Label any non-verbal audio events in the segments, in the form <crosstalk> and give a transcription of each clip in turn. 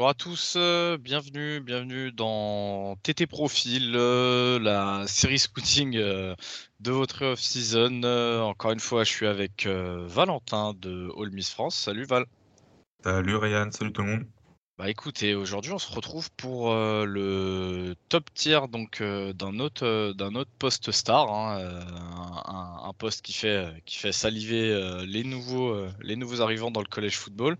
Bonjour à tous, euh, bienvenue, bienvenue dans TT Profil, euh, la série scouting euh, de votre off-season. encore une fois, je suis avec Valentin de All Miss France. Salut Val. Salut Ryan, salut tout le monde. Bah écoutez, aujourd'hui on se retrouve pour le top tier donc d'un autre d'un autre poste star, hein, un, un, poste qui fait qui fait saliver les nouveaux les nouveaux arrivants dans le college football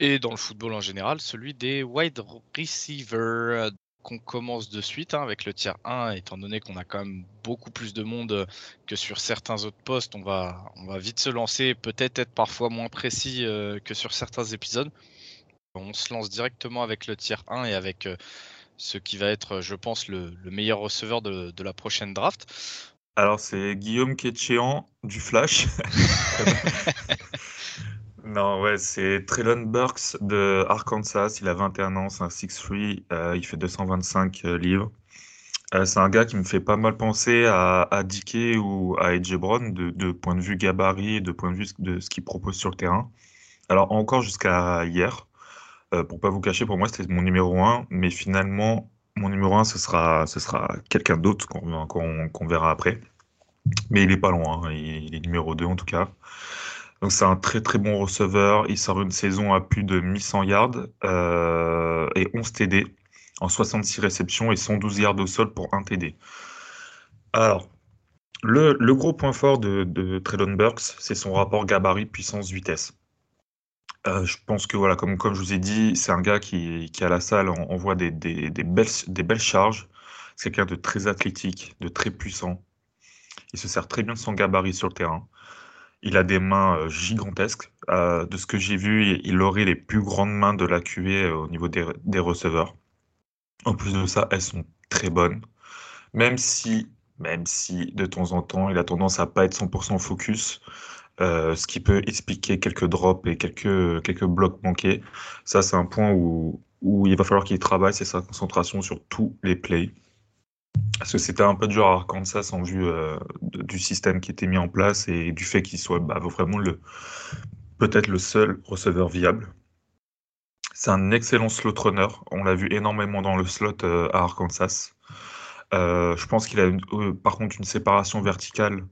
et dans le football en général, celui des wide receivers qu'on commence de suite hein, avec le tier 1, étant donné qu'on a quand même beaucoup plus de monde que sur certains autres postes, on va, on va vite se lancer, peut-être être parfois moins précis euh, que sur certains épisodes. On se lance directement avec le tier 1 et avec euh, ce qui va être, je pense, le, meilleur receveur de, de, la prochaine draft. Alors c'est Guillaume Ketchian du Flash. <laughs> Non, ouais, c'est Traylon Burks de Arkansas. Il a 21 ans, c'est un 6'3, euh, il fait 225 euh, livres. Euh, c'est un gars qui me fait pas mal penser à, à Dickey ou à AJ Brown de, point de vue gabarit, de point de vue de ce qu'il propose sur le terrain. Alors encore jusqu'à hier, pour pas vous cacher, pour moi c'était mon numéro 1, mais finalement mon numéro 1 ce sera, ce sera quelqu'un d'autre qu'on verra après. Mais il est pas loin, hein. il est numéro 2 en tout cas. Donc c'est un très très bon receveur. Il sort une saison à plus de 1100 yards euh, et 11 TD en 66 réceptions et 112 yards au sol pour 1 TD. Alors, le, gros point fort de, de Burks, c'est son rapport gabarit puissance-vitesse. Euh, je pense que voilà, comme, comme je vous ai dit, c'est un gars qui, qui à la salle envoie des, des, belles, des belles charges. C'est quelqu'un de très athlétique, de très puissant. Il se sert très bien de son gabarit sur le terrain. Il a des mains euh, gigantesques. Euh, de ce que j'ai vu, il aurait les plus grandes mains de la QV euh, au niveau des, receveurs. En plus de ça, elles sont très bonnes. Même si, même si de temps en temps, il a tendance à pas être 100% focus, ce qui peut expliquer quelques drops et quelques, quelques blocs manqués. Ça, c'est un point où, où il va falloir qu'il travaille, c'est sa concentration sur tous les plays. Parce que c'était un peu dur à Arkansas en vue euh, du système qui était mis en place et du fait qu'il soit bah, vraiment peut-être le seul receveur viable. C'est un excellent slot runner. On l'a vu énormément dans le slot euh, à Arkansas. Euh, je pense qu'il a par contre une séparation verticale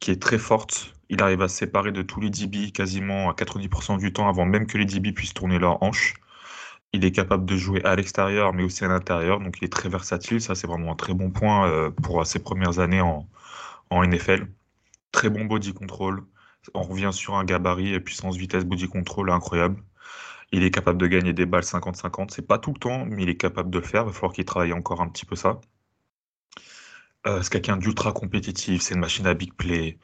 qui est très forte. Il arrive à se séparer de tous les DB quasiment à 90% du temps avant même que les DB puissent tourner leur hanche. Il est capable de jouer à l'extérieur, mais aussi à l'intérieur. Donc, il est très versatile. Ça, c'est vraiment un très bon point euh, pour ses premières années en, NFL. Très bon body control. On revient sur un gabarit puissance vitesse body control incroyable. Il est capable de gagner des balles 50-50. C'est pas tout le temps, mais il est capable de le faire. Il va falloir qu'il travaille encore un petit peu ça. Euh, c'est quelqu'un d'ultra compétitif. C'est une machine à big play.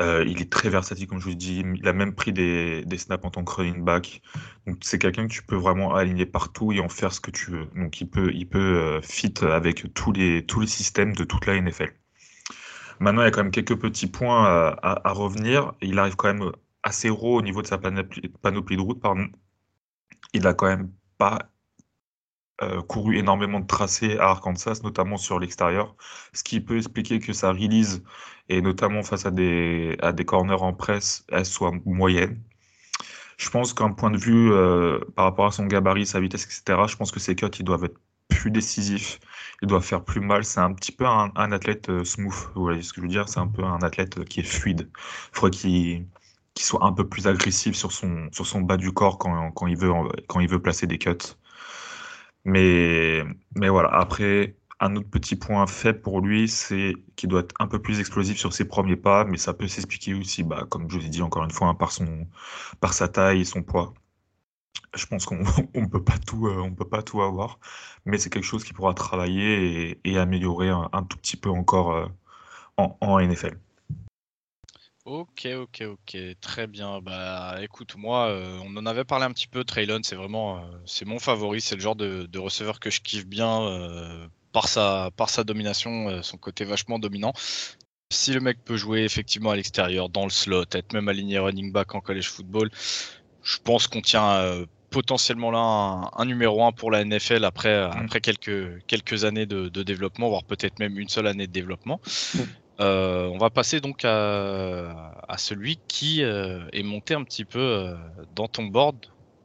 Euh, il est très versatile, comme je vous dis. Il a même pris des, snaps en tant que running back. Donc, c'est quelqu'un que tu peux vraiment aligner partout et en faire ce que tu veux. Donc, il peut, il peut euh, fit avec tous les, tous les systèmes de toute la NFL. Maintenant, il y a quand même quelques petits points à, revenir. Il arrive quand même assez haut au niveau de sa panoplie, de route. Il a quand même pas euh, couru énormément de tracés à Arkansas, notamment sur l'extérieur, ce qui peut expliquer que sa release, et notamment face à des, à des corners en presse, elle soit moyenne. Je pense qu'un point de vue euh, par rapport à son gabarit, sa vitesse, etc., je pense que ses cuts, ils doivent être plus décisifs, ils doivent faire plus mal. C'est un petit peu un, athlète euh, smooth, vous voyez ce que je veux dire? C'est un peu un athlète qui est fluide. Il faudrait qu'il soit un peu plus agressif sur son, sur son bas du corps quand, quand, il veut, quand il veut placer des cuts. Mais, mais voilà, après, un autre petit point faible pour lui, c'est qu'il doit être un peu plus explosif sur ses premiers pas, mais ça peut s'expliquer aussi, bah, comme je vous ai dit encore une fois, hein, par, son, par sa taille et son poids. Je pense qu'on <laughs> ne peut, pas tout, euh, peut pas tout avoir, mais c'est quelque chose qui pourra travailler et, améliorer un, tout petit peu encore euh, en, en NFL. Ok, ok, ok, très bien. Bah, écoute, moi, euh, on en avait parlé un petit peu. Traylon, c'est vraiment, euh, c'est mon favori. C'est le genre de, receveur que je kiffe bien euh, par sa, par sa domination, son côté vachement dominant. Si le mec peut jouer effectivement à l'extérieur, dans le slot, être même aligné running back en college football, je pense qu'on tient potentiellement là un, numéro 1 pour la NFL après, mmh. après quelques, quelques années de, développement, voire peut-être même une seule année de développement. Mmh. Euh, on va passer donc à, celui qui euh, est monté un petit peu euh, dans ton board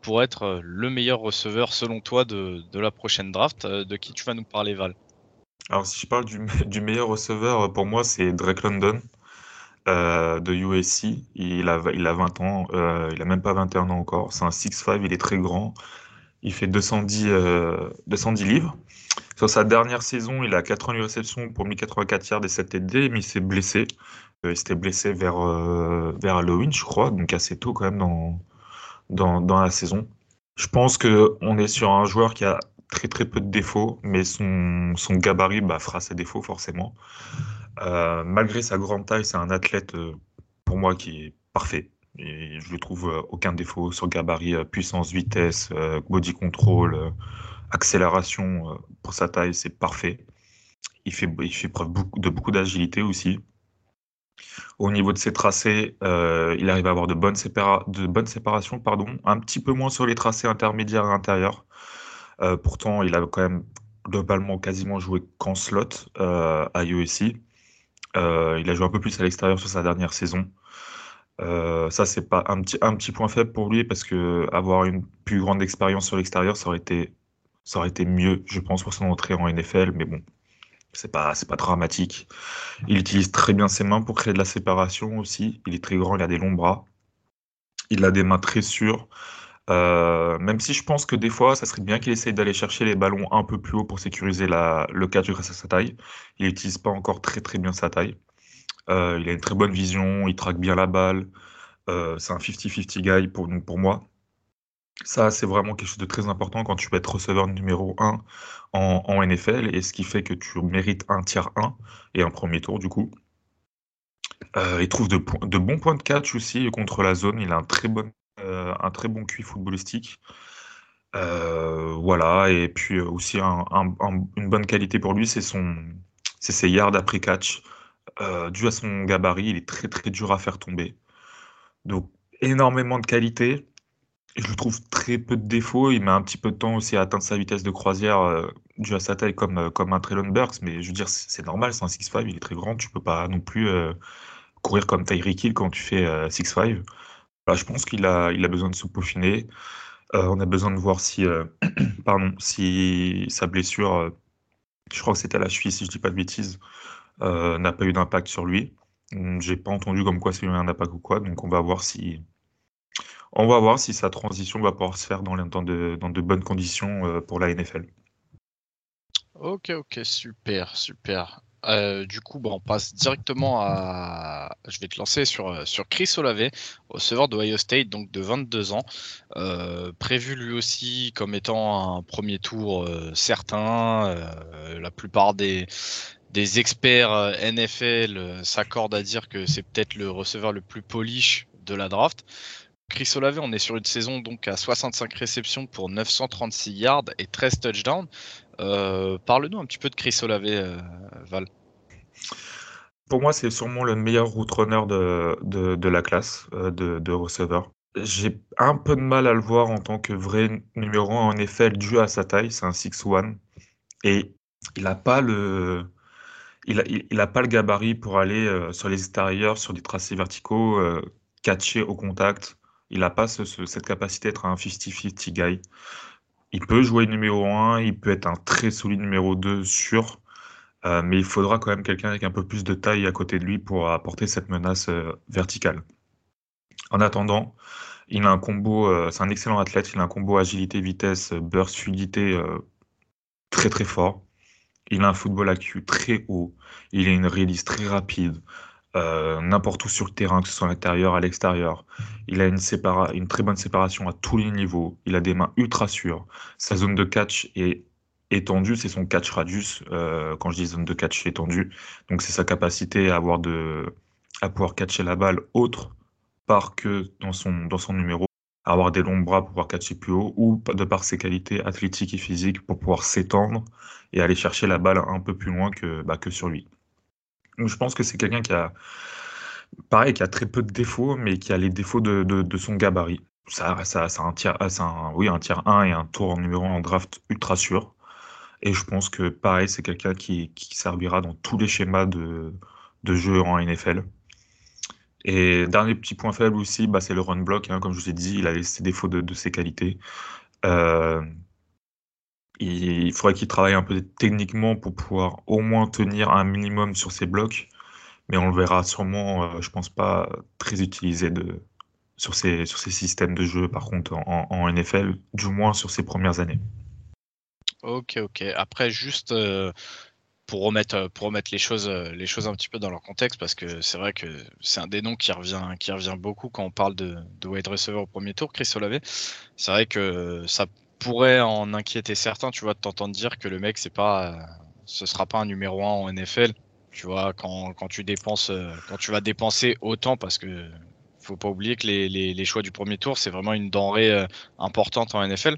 pour être le meilleur receveur selon toi de, la prochaine draft. De qui tu vas nous parler, Val? Alors, si je parle du, <laughs> meilleur receveur, pour moi, c'est Drake London de USC. Il a, il a 20 ans, il a même pas 21 ans encore. C'est un 6'5, il est très grand. Il fait 210, 210 livres. Sur sa dernière saison, il a 88 réceptions pour 1084 yards et 7 TD, mais il s'est blessé. Euh, il s'était blessé vers, euh, vers Halloween, je crois, donc assez tôt quand même dans, dans, dans la saison. Je pense qu'on est sur un joueur qui a très très peu de défauts, mais son, son gabarit bah, fera ses défauts forcément. Euh, malgré sa grande taille, c'est un athlète pour moi qui est parfait. Et je ne trouve aucun défaut sur gabarit, puissance, vitesse, body control, accélération pour sa taille, c'est parfait. Il fait, il fait preuve de beaucoup d'agilité aussi. Au niveau de ses tracés, euh, il arrive à avoir de bonnes, de bonnes séparations, pardon, un petit peu moins sur les tracés intermédiaires et intérieurs. Euh, pourtant, il a quand même globalement quasiment joué qu'en slot euh, à USC. il a joué un peu plus à l'extérieur sur sa dernière saison. ça, c'est pas un petit, un petit point faible pour lui parce que avoir une plus grande expérience sur l'extérieur, ça aurait été, ça aurait été mieux, je pense, pour son entrée en NFL. Mais bon, c'est pas, pas dramatique. Il utilise très bien ses mains pour créer de la séparation aussi. Il est très grand, il a des longs bras. Il a des mains très sûres. Euh, même si je pense que des fois, ça serait bien qu'il essaye d'aller chercher les ballons un peu plus haut pour sécuriser le catch grâce à sa taille. Il n'utilise pas encore très très bien sa taille. Euh, il a une très bonne vision, il traque bien la balle. Euh, c'est un 50-50 guy pour, pour moi. Ça, c'est vraiment quelque chose de très important quand tu veux être receveur numéro 1 en, NFL, et ce qui fait que tu mérites un tiers 1 et un premier tour, du coup. Euh, il trouve de, bons points de catch aussi contre la zone. Il a un très bon, euh, QI footballistique. Euh, voilà, et puis aussi une bonne qualité pour lui, c'est ses yards après catch. dû à son gabarit, il est très très dur à faire tomber. Donc énormément de qualité. Je le trouve très peu de défauts. Il met un petit peu de temps aussi à atteindre sa vitesse de croisière euh, dû à sa taille comme, euh, comme un Traylon Burks. Mais je veux dire, c'est normal, c'est un 6'5, il est très grand. Tu peux pas non plus euh, courir comme Tyreek Hill quand tu fais 6'5. je pense qu'il a, il a besoin de se peaufiner. on a besoin de voir si, <clears throat> pardon, si sa blessure, je crois que c'était à la cheville, si je dis pas de bêtises, n'a pas eu d'impact sur lui. J'ai pas entendu comme quoi c'est eu un impact ou quoi. Donc on va voir si on va voir si sa transition va pouvoir se faire dans, de, bonnes conditions euh, pour la NFL. Ok, ok, super, super. Euh, du coup, on passe directement à. Je vais te lancer sur, euh, Chris Olave, receveur de Ohio State, donc de 22 ans. prévu lui aussi comme étant un premier tour certain. la plupart des, des experts NFL s'accordent à dire que c'est peut-être le receveur le plus polish de la draft. Chris Olave, on est sur une saison donc à 65 réceptions pour 936 yards et 13 touchdowns. Euh, parle-nous un petit peu de Chris Olave, euh, Val. Pour moi, c'est sûrement le meilleur route runner de, la classe euh, de, de receveur. J'ai un peu de mal à le voir en tant que vrai numéro 1 en effet, dû à sa taille, c'est un 6-1. Et il n'a pas le. Il a, pas le gabarit pour aller sur les extérieurs, sur des tracés verticaux, catcher au contact. Il n'a pas cette capacité d'être un 50-50 guy. Il peut jouer numéro 1, il peut être un très solide numéro 2 sûr, euh, mais il faudra quand même quelqu'un avec un peu plus de taille à côté de lui pour apporter cette menace euh, verticale. En attendant, il a un combo, euh, c'est un excellent athlète, il a un combo agilité, vitesse, burst, fluidité très très fort. Il a un football AQ très haut, il a une release très rapide, euh, n'importe où sur le terrain, que ce soit à l'intérieur, à l'extérieur. Il a une, très bonne séparation à tous les niveaux. Il a des mains ultra sûres. Sa zone de catch est étendue, c'est son catch radius. Euh, quand je dis zone de catch étendue, donc c'est sa capacité à avoir à pouvoir catcher la balle autre part que dans son, dans son numéro, avoir des longs bras pour pouvoir catcher plus haut, ou de par ses qualités athlétiques et physiques pour pouvoir s'étendre et aller chercher la balle un peu plus loin que, bah, que sur lui je pense que c'est quelqu'un qui a, pareil, qui a très peu de défauts, mais qui a les défauts de, son gabarit. Ça, ça, ça un tiers, un, oui, un tiers 1 et un tour en numéro 1 en draft ultra sûr. Et je pense que pareil, c'est quelqu'un qui, servira dans tous les schémas de, jeu en NFL. Et dernier petit point faible aussi, bah, c'est le run block. Hein, comme je vous ai dit, il a ses défauts de, ses qualités. Euh, il faudrait qu'il travaille un peu techniquement pour pouvoir au moins tenir un minimum sur ses blocs. Mais on le verra sûrement, euh, je pense pas, très utilisé de, sur, ses, sur systèmes de jeu, par contre, en, NFL, du moins sur ses premières années. Ok, ok. Après, juste euh, pour remettre euh, pour remettre les choses euh, les choses un petit peu dans leur contexte parce que c'est vrai que c'est un des noms qui revient qui revient beaucoup quand on parle de, de wide receiver au premier tour Chris Olave c'est vrai que ça pourrait en inquiéter certains tu vois de t'entendre dire que le mec c'est pas ce sera pas un numéro 1 en NFL tu vois quand, quand tu dépenses euh, quand tu vas dépenser autant parce que faut pas oublier que les, les, les choix du premier tour c'est vraiment une denrée importante en NFL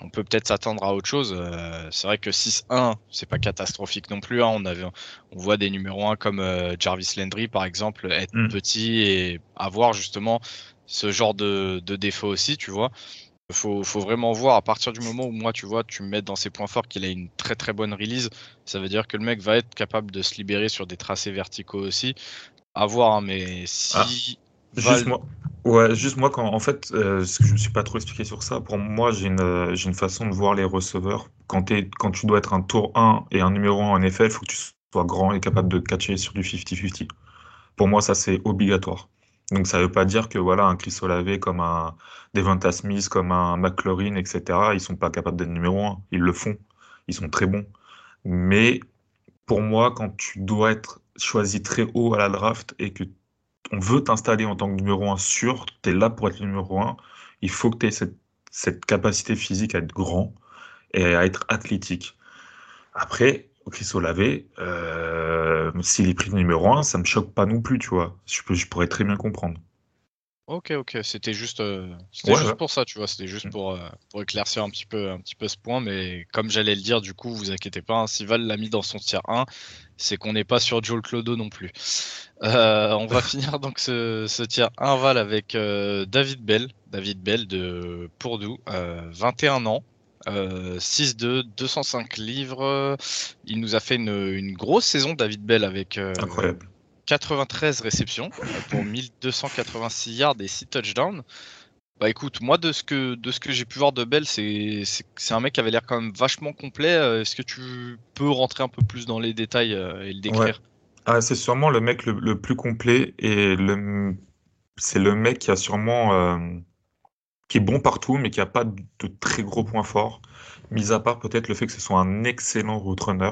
on peut peut-être s'attendre à autre chose. Euh, c'est vrai que 6-1, c'est pas catastrophique non plus. Hein. On, avait, on voit des numéros 1 comme euh, Jarvis Landry, par exemple, être mm. petit et avoir justement ce genre de, de défaut aussi, tu vois. Faut, faut vraiment voir à partir du moment où moi, tu vois, tu me mets dans ses points forts qu'il a une très très bonne release, ça veut dire que le mec va être capable de se libérer sur des tracés verticaux aussi. À voir, hein, mais si. Ah, juste moi, Ouais, juste moi, quand, en fait, euh, ce que je me suis pas trop expliqué sur ça, pour moi, j'ai une, euh, une façon de voir les receveurs. Quand, quand tu dois être un tour 1 et un numéro 1 en effet, il faut que tu sois grand et capable de catcher sur du 50-50. Pour moi, ça, c'est obligatoire. Donc, ça veut pas dire que voilà, un Chris Olave comme un Devonta Smith, comme un McLaurin, etc., ils sont pas capables d'être numéro 1. Ils le font. Ils sont très bons. Mais pour moi, quand tu dois être choisi très haut à la draft et que on veut t'installer en tant que numéro 1 sûr, tu es là pour être numéro 1, il faut que tu aies cette, capacité physique à être grand et à être athlétique. Après, Chris Olave, euh, s'il est pris numéro 1, ça me choque pas non plus, tu vois. Je, je pourrais très bien comprendre. Ok, ok, c'était juste, euh, juste pour ça, tu vois, c'était juste mm. pour, euh, pour éclaircir un petit, peu, un petit peu ce point, mais comme j'allais le dire, du coup, vous inquiétez pas, hein, si Val l'a mis dans son tiers 1, c'est qu'on n'est pas sur Joel Clodo non plus. Euh, on va <laughs> finir donc ce, ce tiers 1 Val avec David Bell, David Bell de Pourdoux, 21 ans, 6-2, 205 livres, il nous a fait une, une grosse saison, David Bell, avec... Incroyable 93 réceptions pour 1286 yards et 6 touchdowns. Bah écoute, moi de ce que, de ce que j'ai pu voir de Bell, c'est, un mec qui avait l'air quand même vachement complet. Euh, est-ce que tu peux rentrer un peu plus dans les détails euh, et le décrire? Ah, C'est sûrement le mec le, plus complet et le, c'est le mec qui a sûrement euh, qui est bon partout mais qui a pas de très gros points forts, mis à part peut-être le fait que ce soit un excellent route runner.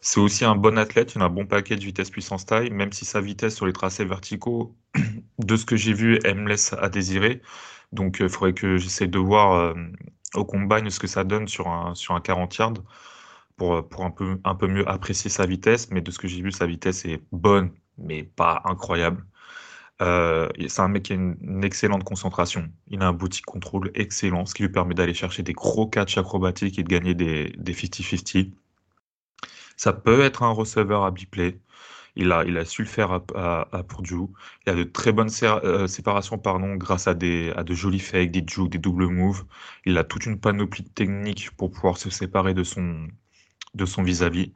C'est aussi un bon athlète, il a un bon paquet de vitesse puissance taille, même si sa vitesse sur les tracés verticaux, <clears throat> de ce que j'ai vu, elle me laisse à désirer. Donc il faudrait que j'essaie de voir euh, au combine ce que ça donne sur un, sur un 40 yards pour, pour un, peu, un peu mieux apprécier sa vitesse. Mais de ce que j'ai vu, sa vitesse est bonne, mais pas incroyable. Euh, c'est un mec qui a une, excellente concentration. Il a un boutique contrôle excellent, ce qui lui permet d'aller chercher des gros catchs acrobatiques et de gagner des 50-50. Ça peut être un receveur à biplay. Il a, il a su le faire à, à, à Purdue. Il a de très bonnes euh, séparations pardon, grâce à, des, à de jolis fakes, des jukes, des double moves. Il a toute une panoplie de techniques pour pouvoir se séparer de son de son vis-à-vis.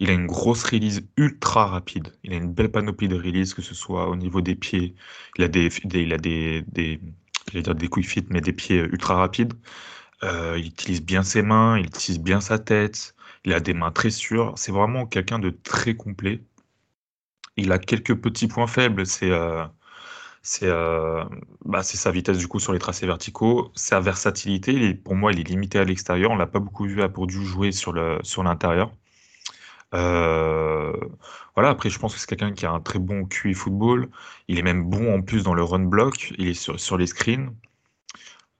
Il a une grosse release ultra rapide. Il a une belle panoplie de release, que ce soit au niveau des pieds. Il a des, il a des, des, dire des quick fit, mais des pieds ultra rapides. Euh, il utilise bien ses mains, il utilise bien sa tête. Il a des mains très sûres. C'est vraiment quelqu'un de très complet. Il a quelques petits points faibles. C'est euh, euh, bah, sa vitesse du coup sur les tracés verticaux, sa versatilité. pour moi, il est limité à l'extérieur. On l'a pas beaucoup vu à Purdue jouer sur le sur l'intérieur. Euh, voilà. Après, je pense que c'est quelqu'un qui a un très bon QI football. Il est même bon en plus dans le run block. Il est sur sur les screens.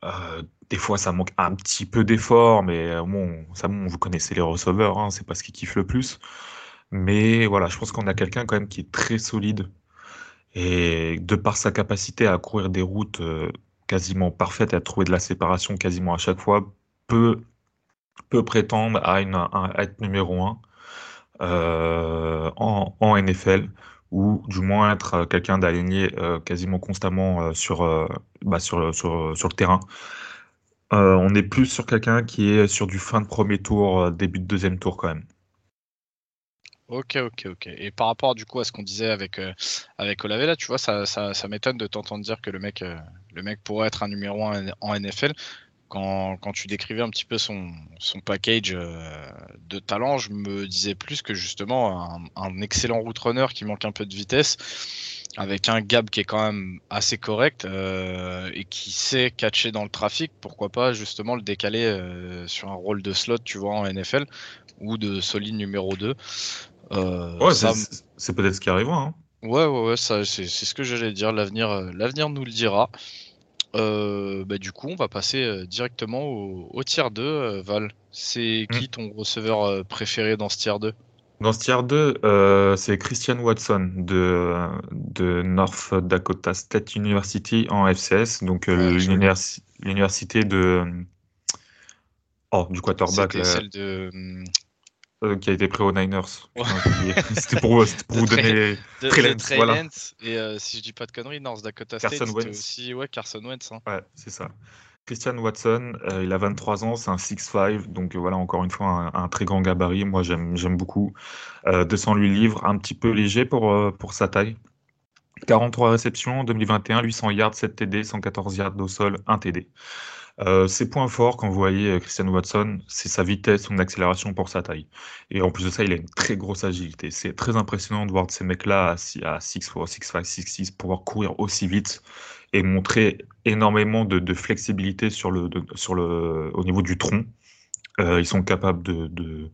Euh, des fois, ça manque un petit peu d'effort, mais euh, bon, ça, vous connaissez les receveurs, hein, c'est pas ce qui kiffe le plus. Mais voilà, je pense qu'on a quelqu'un quand même qui est très solide et de par sa capacité à courir des routes euh, quasiment parfaites et à trouver de la séparation quasiment à chaque fois, peut, peut prétendre à, une, être numéro 1 en, en, NFL ou du moins être quelqu'un d'aligné quasiment constamment sur, bah, sur, sur, le terrain. Euh, on est plus sur quelqu'un qui est sur du fin de premier tour, euh, début de deuxième tour quand même. Ok, ok, ok. Et par rapport du coup à ce qu'on disait avec, euh, avec tu vois, ça, ça, ça m'étonne de t'entendre dire que le mec, euh, le mec pourrait être un numéro 1 en NFL. Quand, quand tu décrivais un petit peu son, son package euh, de talent, je me disais plus que justement un, un excellent route runner qui manque un peu de vitesse, avec un gap qui est quand même assez correct euh, et qui sait catcher dans le trafic, pourquoi pas justement le décaler euh, sur un rôle de slot, tu vois, en NFL ou de solide numéro 2. Euh, ouais, c'est peut-être ce qui arrivera. Hein. Ouais, ouais, ouais, ça, c'est ce que j'allais dire. L'avenir, l'avenir nous le dira. Euh, bah, du coup, on va passer euh, directement au, au tier 2. Val, c'est hmm. qui ton receveur préféré dans ce tier 2 Dans ce tier 2, c'est Christian Watson de, de North Dakota State University en FCS, donc l'université de. Oh, du quarterback. Celle de. Euh, qui a été pris aux Niners. <laughs> c'était pour, pour vous donner Trey voilà. Et euh, si je dis pas de conneries, North Dakota State, c'était aussi ouais, Carson Wentz. Hein. Ouais, c'est ça. Christian Watson, euh, il a 23 ans, c'est un 6'5", donc voilà, encore une fois, un, très grand gabarit. Moi, j'aime beaucoup. 208 livres, un petit peu léger pour, pour sa taille. 43 réceptions en 2021, 800 yards, 7 TD, 114 yards au sol, 1 TD. Euh, ses points forts, quand vous voyez euh, Christian Watson, c'est sa vitesse, son accélération pour sa taille. Et en plus de ça, il a une très grosse agilité. C'est très impressionnant de voir ces mecs-là à 6 6'5, 6'6 pouvoir courir aussi vite et montrer énormément de, flexibilité sur le, sur le, au niveau du tronc. Euh, ils sont capables de,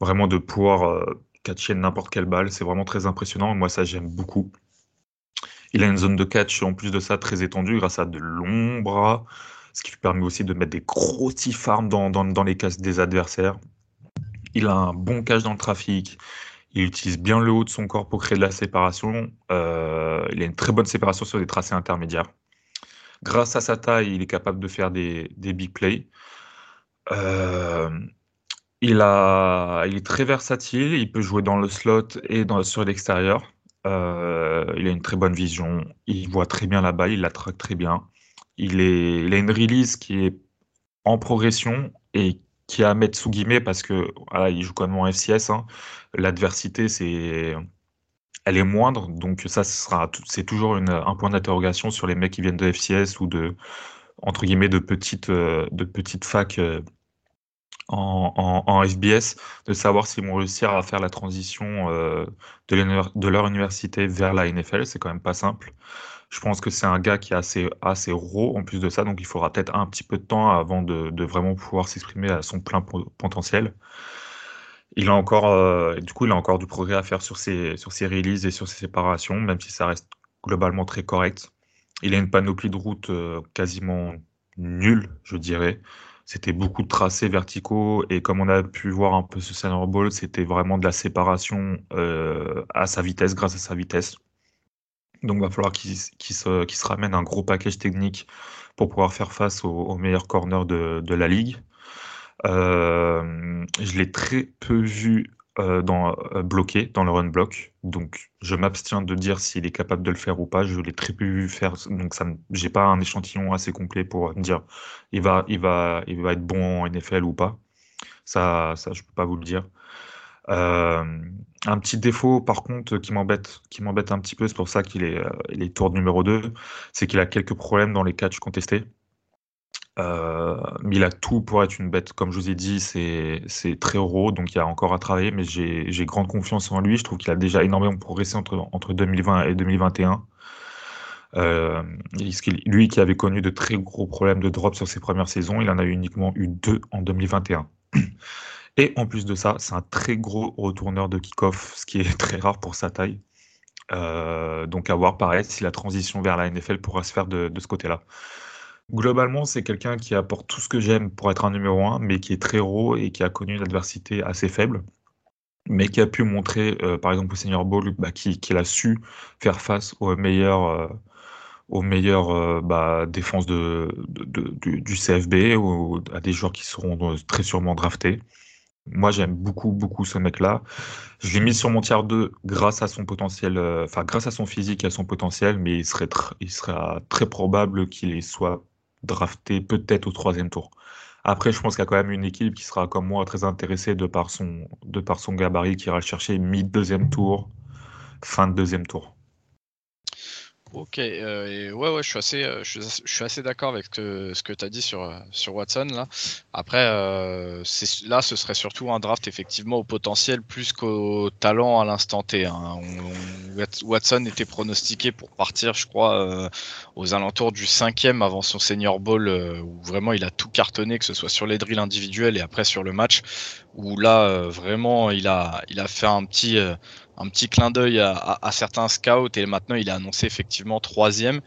vraiment de pouvoir catcher n'importe quelle balle. C'est vraiment très impressionnant. Moi, ça, j'aime beaucoup. Il a une zone de catch en plus de ça très étendue grâce à de longs bras ce qui lui permet aussi de mettre des gros farms dans, les cases des adversaires. Il a un bon cache dans le trafic. Il utilise bien le haut de son corps pour créer de la séparation. Euh, il a une très bonne séparation sur des tracés intermédiaires. Grâce à sa taille, il est capable de faire des, big plays. Euh, il, est très versatile. Il peut jouer dans le slot et sur l'extérieur. Euh, il a une très bonne vision. Il voit très bien la balle. Il la traque très bien. Il, est, a une release qui est en progression et qui a à mettre sous guillemets parce que il joue quand même en FCS. Hein. L'adversité, c'est, elle est moindre, donc ça sera, c'est toujours un point d'interrogation sur les mecs qui viennent de FCS ou de entre guillemets de petites de petites facs euh, en, en, FBS, de savoir s'ils vont réussir à faire la transition euh, de, de leur université vers la NFL. C'est quand même pas simple. Je pense que c'est un gars qui est assez, assez raw en plus de ça, donc il faudra peut-être un petit peu de temps avant de, vraiment pouvoir s'exprimer à son plein potentiel. Il a encore, euh, du coup, il a encore du progrès à faire sur ses, sur ses releases et sur ses séparations, même si ça reste globalement très correct. Il a une panoplie de routes euh, quasiment nulle, je dirais. C'était beaucoup de tracés verticaux et comme on a pu voir un peu ce Senior Ball, c'était vraiment de la séparation euh, à sa vitesse, grâce à sa vitesse. Donc, il va falloir qu'il se, ramène un gros package technique pour pouvoir faire face aux, meilleurs corners de, la ligue. Euh, je l'ai très peu vu euh, dans, euh, bloqué dans le run block. Donc, je m'abstiens de dire s'il est capable de le faire ou pas. Je l'ai très peu vu faire. Donc, ça, j'ai pas un échantillon assez complet pour me dire il va être bon en NFL ou pas. Ça, ça, je peux pas vous le dire. Euh, un petit défaut, par contre, qui m'embête, qui m'embête un petit peu, c'est pour ça qu'il est, euh, il est tour numéro 2, c'est qu'il a quelques problèmes dans les catchs contestés. Euh, mais il a tout pour être une bête. Comme je vous ai dit, c'est, très raw, donc il y a encore à travailler, mais j'ai, grande confiance en lui. Je trouve qu'il a déjà énormément progressé entre, entre 2020 et 2021. Euh, lui qui avait connu de très gros problèmes de drop sur ses premières saisons, il en a uniquement eu deux en 2021. Et en plus de ça, c'est un très gros retourneur de kick-off, ce qui est <laughs> très rare pour sa taille. Euh, donc à voir pareil si la transition vers la NFL pourra se faire de, ce côté-là. Globalement, c'est quelqu'un qui apporte tout ce que j'aime pour être un numéro 1, mais qui est très raw et qui a connu une adversité assez faible, mais qui a pu montrer, euh, par exemple au Senior Bowl, bah, qu'il a su faire face aux euh, meilleures bah, défenses du, CFB ou à des joueurs qui seront très sûrement draftés. Moi, j'aime beaucoup, beaucoup ce mec-là. Je l'ai mis sur mon tiers 2 grâce à son potentiel, euh, enfin, grâce à son physique et à son potentiel, mais il serait, il sera très probable qu'il soit drafté peut-être au troisième tour. Après, je pense qu'il y a quand même une équipe qui sera, comme moi, très intéressée de par son, de par son gabarit, qui ira le chercher mi-deuxième tour, fin de deuxième tour. Ok, euh, ouais, ouais, je suis assez, euh, assez d'accord avec ce que tu as dit sur, euh, sur Watson. Là. Après, là, ce serait surtout un draft effectivement au potentiel plus qu'au talent à l'instant T. Hein. Watson était pronostiqué pour partir, je crois, aux alentours du cinquième avant son senior ball, où vraiment il a tout cartonné, que ce soit sur les drills individuels et après sur le match, où là, vraiment, il a, il a fait un petit un petit clin d'œil à, certains scouts et maintenant il est annoncé effectivement troisième.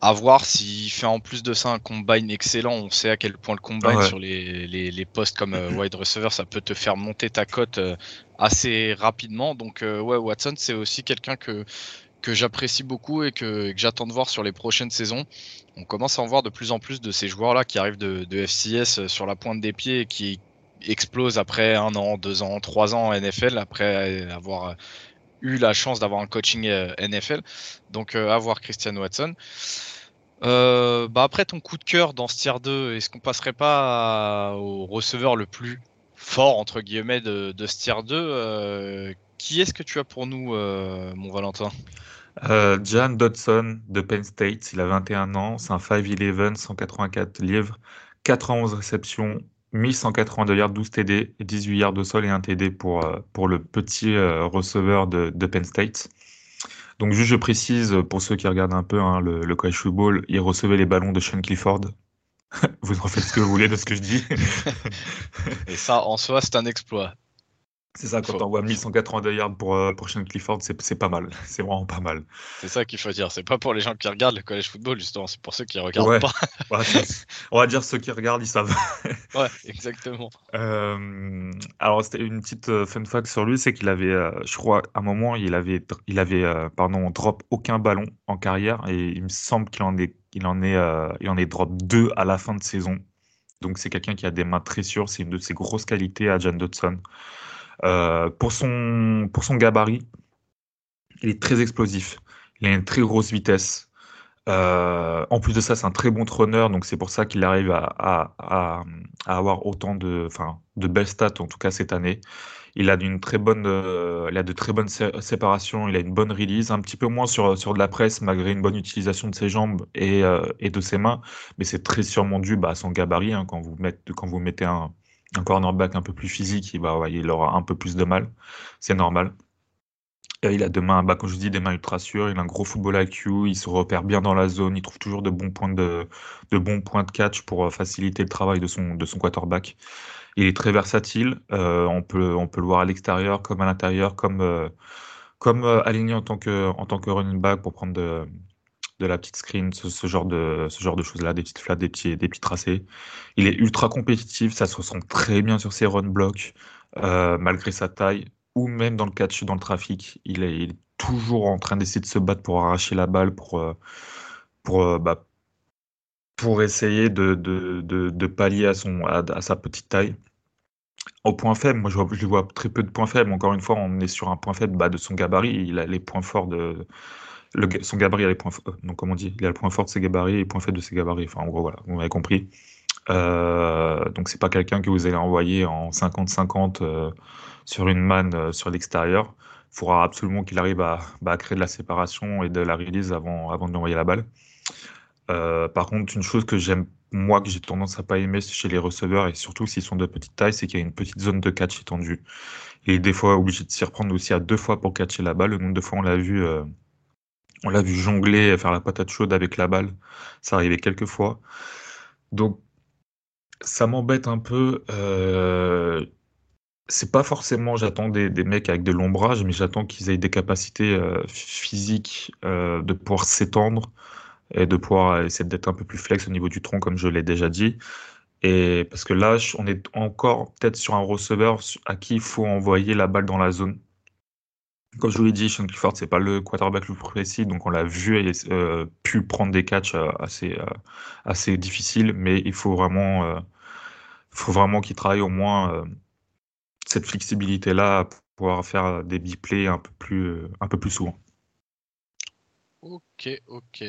À voir s'il fait en plus de ça un combine excellent. On sait à quel point le combine sur les, les, postes comme euh, wide receiver, ça peut te faire monter ta cote euh, assez rapidement. Donc, euh, ouais, Watson, c'est aussi quelqu'un que, que j'apprécie beaucoup et que, j'attends de voir sur les prochaines saisons. On commence à en voir de plus en plus de ces joueurs-là qui arrivent de, de FCS sur la pointe des pieds et qui, explose après un an, deux ans, trois ans en NFL, après avoir eu la chance d'avoir un coaching euh, NFL. Donc, euh, à voir Christian Watson. Euh, bah après ton coup de cœur dans ce tier 2, est-ce qu'on passerait pas au receveur le plus fort entre guillemets de, de ce tier 2 Qui est-ce que tu as pour nous, mon Valentin? Jan Dodson de Penn State, il a 21 ans, c'est un 5'11, 184 livres, 91 réceptions, 1182 yards, 12 TD, 18 yards de sol et 1 TD pour, euh, pour le petit euh, receveur de, de, Penn State. Donc juste je précise, pour ceux qui regardent un peu hein, le, le college football, il recevait les ballons de Sean Clifford. <laughs> vous en faites ce que vous voulez de ce que je dis. <laughs> et ça, en soi, c'est un exploit. C'est ça, quand on voit 1182 yards pour, euh, pour Sean Clifford, c'est pas mal. <laughs> C'est vraiment pas mal. C'est ça qu'il faut dire. C'est pas pour les gens qui regardent le college football, justement. C'est pour ceux qui regardent pas. <laughs> on va dire ceux qui regardent, ils savent. <laughs> ouais, exactement. Euh, alors, c'était une petite euh, fun fact sur lui c'est qu'il avait, je crois, à un moment, il avait, il avait pardon, drop aucun ballon en carrière. Et il me semble qu'il en est, il en est, il en est drop deux à la fin de saison. Donc, c'est quelqu'un qui a des mains très sûres. C'est une de ses grosses qualités à John Dodson. Euh, pour, son, pour son gabarit, il est très explosif. Il a une très grosse vitesse. Euh, en plus de ça, c'est un très bon trôneur, donc c'est pour ça qu'il arrive à, à, avoir autant de, enfin, de belles stats, en tout cas cette année. Il a, une très bonne, euh, il a de très bonnes séparations, il a une bonne release, un petit peu moins sur, sur de la presse, malgré une bonne utilisation de ses jambes et, et de ses mains, mais c'est très sûrement dû bah, à son gabarit. Hein, quand, vous mettez, quand vous mettez un, un cornerback un peu plus physique, il, va, il aura un peu plus de mal. C'est normal. il a des mains, bah, comme je dis, des mains ultra sûres. Il a un gros football IQ. Il se repère bien dans la zone. Il trouve toujours de bons points de, catch pour euh, faciliter le travail de son, quarterback. Il est très versatile. Euh, on, peut, le voir à l'extérieur comme à l'intérieur, comme, euh, aligné en tant, que, en tant que running back pour prendre de, de la petite screen, ce, genre de, ce genre de choses-là, des petites flats, des petits, des petits tracés. Il est ultra compétitif, ça se ressent très bien sur ses run blocks, euh, malgré sa taille, ou même dans le catch, dans le trafic. Il est, toujours en train d'essayer de se battre pour arracher la balle, pour, euh, pour, euh, bah, pour essayer de, de, de, pallier à, son, à, sa petite taille. Au point faible, moi je vois, je vois très peu de points faibles. Encore une fois, on est sur un point faible bah, de son gabarit. Il a les points forts de, son gabarit a les points. Euh, donc, comme dit, il a le point fort de ses gabarits et les points faibles de ses gabarits. Enfin, en gros, voilà, vous m'avez compris. Euh, donc, c'est pas quelqu'un que vous allez envoyer en 50-50 euh, sur une manne euh, sur l'extérieur. Il faudra absolument qu'il arrive à, bah, créer de la séparation et de la release avant, avant de lui envoyer la balle. par contre, une chose que j'aime, moi, que j'ai tendance à pas aimer chez les receveurs, et surtout s'ils sont de petite taille, c'est qu'il y a une petite zone de catch étendue. Et des fois, obligé de s'y reprendre aussi à deux fois pour catcher la balle. Le nombre de fois, on l'a vu on l'a vu jongler, faire la patate chaude avec la balle. Ça arrivait quelques fois. Donc, ça m'embête un peu. Euh, c'est pas forcément, j'attends des, mecs avec de l'ombrage, mais j'attends qu'ils aient des capacités euh, physiques euh, de pouvoir s'étendre et de pouvoir essayer d'être un peu plus flex au niveau du tronc, comme je l'ai déjà dit. Et parce que là, on est encore peut-être sur un receveur à qui il faut envoyer la balle dans la zone. Comme je vous l'ai dit, Sean Clifford, c'est pas le quarterback le plus précis, donc on l'a vu et euh, pu prendre des catchs euh, assez, euh, assez difficiles, mais il faut vraiment, faut vraiment qu'il travaille au moins cette flexibilité-là pour pouvoir faire des biplays un peu plus, un peu plus souvent. Ok, ok.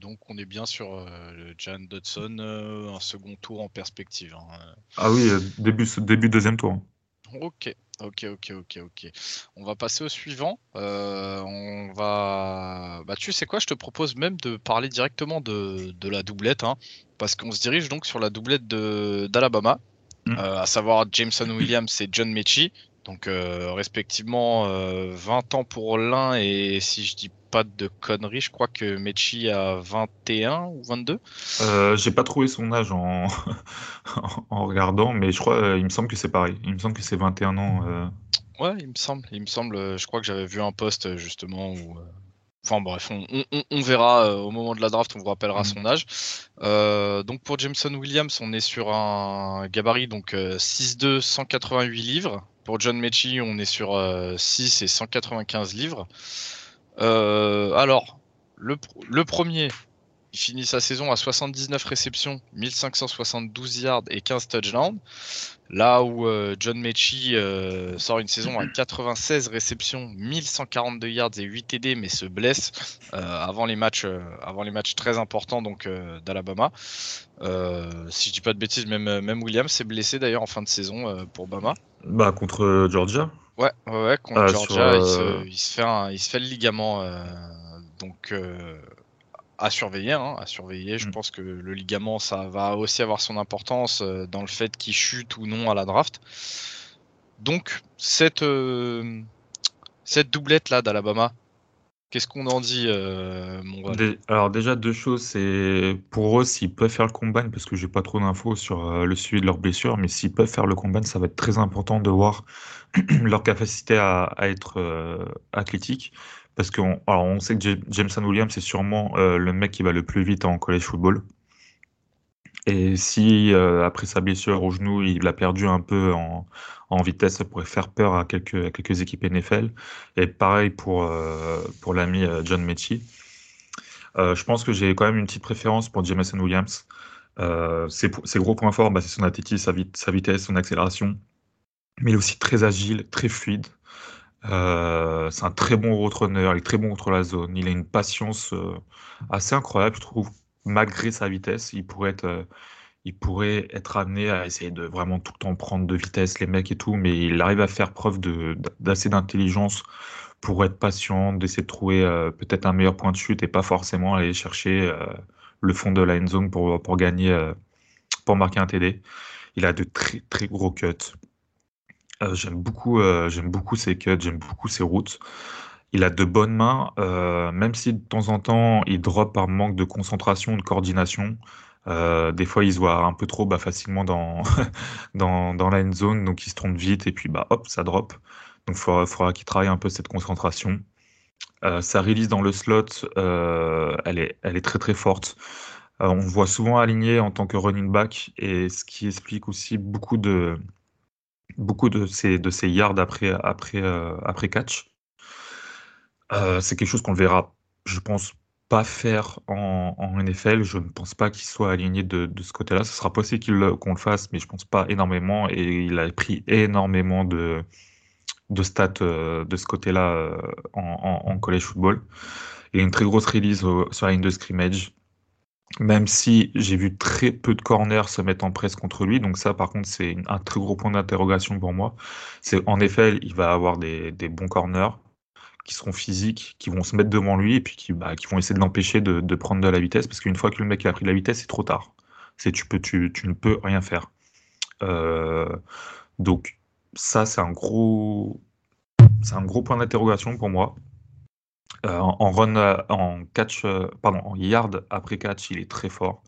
Donc on est bien sur euh, le Jan Dodson, euh, un second tour en perspective. Hein. Ah oui, euh, début, début deuxième tour. Ok, ok, ok, ok, ok. On va passer au suivant. on va. Bah tu sais quoi, je te propose même de parler directement de, la doublette, hein, parce qu'on se dirige donc sur la doublette d'Alabama, hmm. à savoir Jameson Williams et John Mechie. Donc respectivement 20 ans pour l'un et si je dis pas de conneries, je crois que Mechi a 21 ou 22. Euh, J'ai pas trouvé son âge en, <laughs> en regardant, mais je crois, euh, il me semble que c'est pareil. Il me semble que c'est 21 ans. Euh. Ouais, il me semble. Il me semble. Euh, je crois que j'avais vu un post justement où. Enfin bref, on, verra au moment de la draft, on vous rappellera mm. son âge. donc pour Jameson Williams, on est sur un gabarit donc 6'2, 188 livres. Pour John Mechie, on est sur 6 et 195 livres. Euh, alors, le, premier, il finit sa saison à 79 réceptions, 1572 yards et 15 touchdowns. Là où euh, John Mechie euh, sort une saison à 96 réceptions, 1142 yards et 8 TD, mais se blesse avant, les matchs, avant les matchs très importants donc d'Alabama. si je dis pas de bêtises, même, même Williams s'est blessé d'ailleurs en fin de saison pour Bama. Bah contre Georgia. Ouais, ouais, contre ah, Georgia, euh, il, se, fait il se fait le ligament. Euh, donc, euh, à surveiller, hein, à surveiller. Je mm. pense que le ligament, ça va aussi avoir son importance dans le fait qu'il chute ou non à la draft. Donc, cette, cette doublette-là d'Alabama, Qu'est-ce qu'on en dit, euh, mon Alors déjà deux choses, c'est pour eux s'ils peuvent faire le combine, parce que j'ai pas trop d'infos sur euh, le suivi de leurs blessures, mais s'ils peuvent faire le combine, ça va être très important de voir <clears throat> leur capacité à, être euh, athlétique, parce qu'on on sait que Jameson Williams c'est sûrement le mec qui va le plus vite en college football. Et si après sa blessure au genou, il a perdu un peu en, en vitesse, ça pourrait faire peur à quelques, quelques équipes NFL. Et pareil pour, euh, pour l'ami euh, John Mechie. Euh, je pense que j'ai quand même une petite préférence pour Jameson Williams. ses, gros points forts, bah, c'est son athlétisme, sa, vitesse, son accélération. Mais il est aussi très agile, très fluide. C'est un très bon road runner, il est très bon contre la zone. Il a une patience assez incroyable, je trouve, malgré sa vitesse. Il pourrait être il pourrait être amené à essayer de vraiment tout le temps prendre de vitesse les mecs et tout, mais il arrive à faire preuve d'assez d'intelligence pour être patient, d'essayer de trouver euh, peut-être un meilleur point de chute et pas forcément aller chercher euh, le fond de la end zone pour, pour gagner, euh, pour marquer un TD. Il a de très très gros cuts. J'aime beaucoup, j'aime beaucoup ses cuts, j'aime beaucoup ses routes. Il a de bonnes mains, même si de temps en temps il drop par manque de concentration, de coordination. Euh, des fois, il se voit un peu trop bah, facilement dans, <laughs> dans, dans, la end zone, donc il se trompe vite et puis bah, hop, ça drop. Donc il faudra, qu'il travaille un peu cette concentration. Euh, sa release dans le slot, euh, elle, est, elle est très très forte. on voit souvent aligné en tant que running back et ce qui explique aussi beaucoup de, beaucoup de ses yards après, après catch. c'est quelque chose qu'on verra, je pense, pas faire en, NFL. Je ne pense pas qu'il soit aligné de, ce côté-là. Ce sera possible qu'on le fasse, mais je pense pas énormément. Et il a pris énormément de, stats euh, de ce côté-là euh, en, college football. Il a une très grosse release sur la ligne de scrimmage. Même si j'ai vu très peu de corners se mettre en presse contre lui, donc ça par contre c'est un très gros point d'interrogation pour moi. C'est en effet il va avoir des, des bons corners, qui seront physiques, qui vont se mettre devant lui et puis qui, bah, qui vont essayer de l'empêcher de, prendre de la vitesse parce qu'une fois que le mec a pris de la vitesse, c'est trop tard. C'est tu peux tu, tu, ne peux rien faire. Euh, donc ça c'est un gros c'est un gros point d'interrogation pour moi. Euh, en run, en catch, euh, en yard après catch, il est très fort.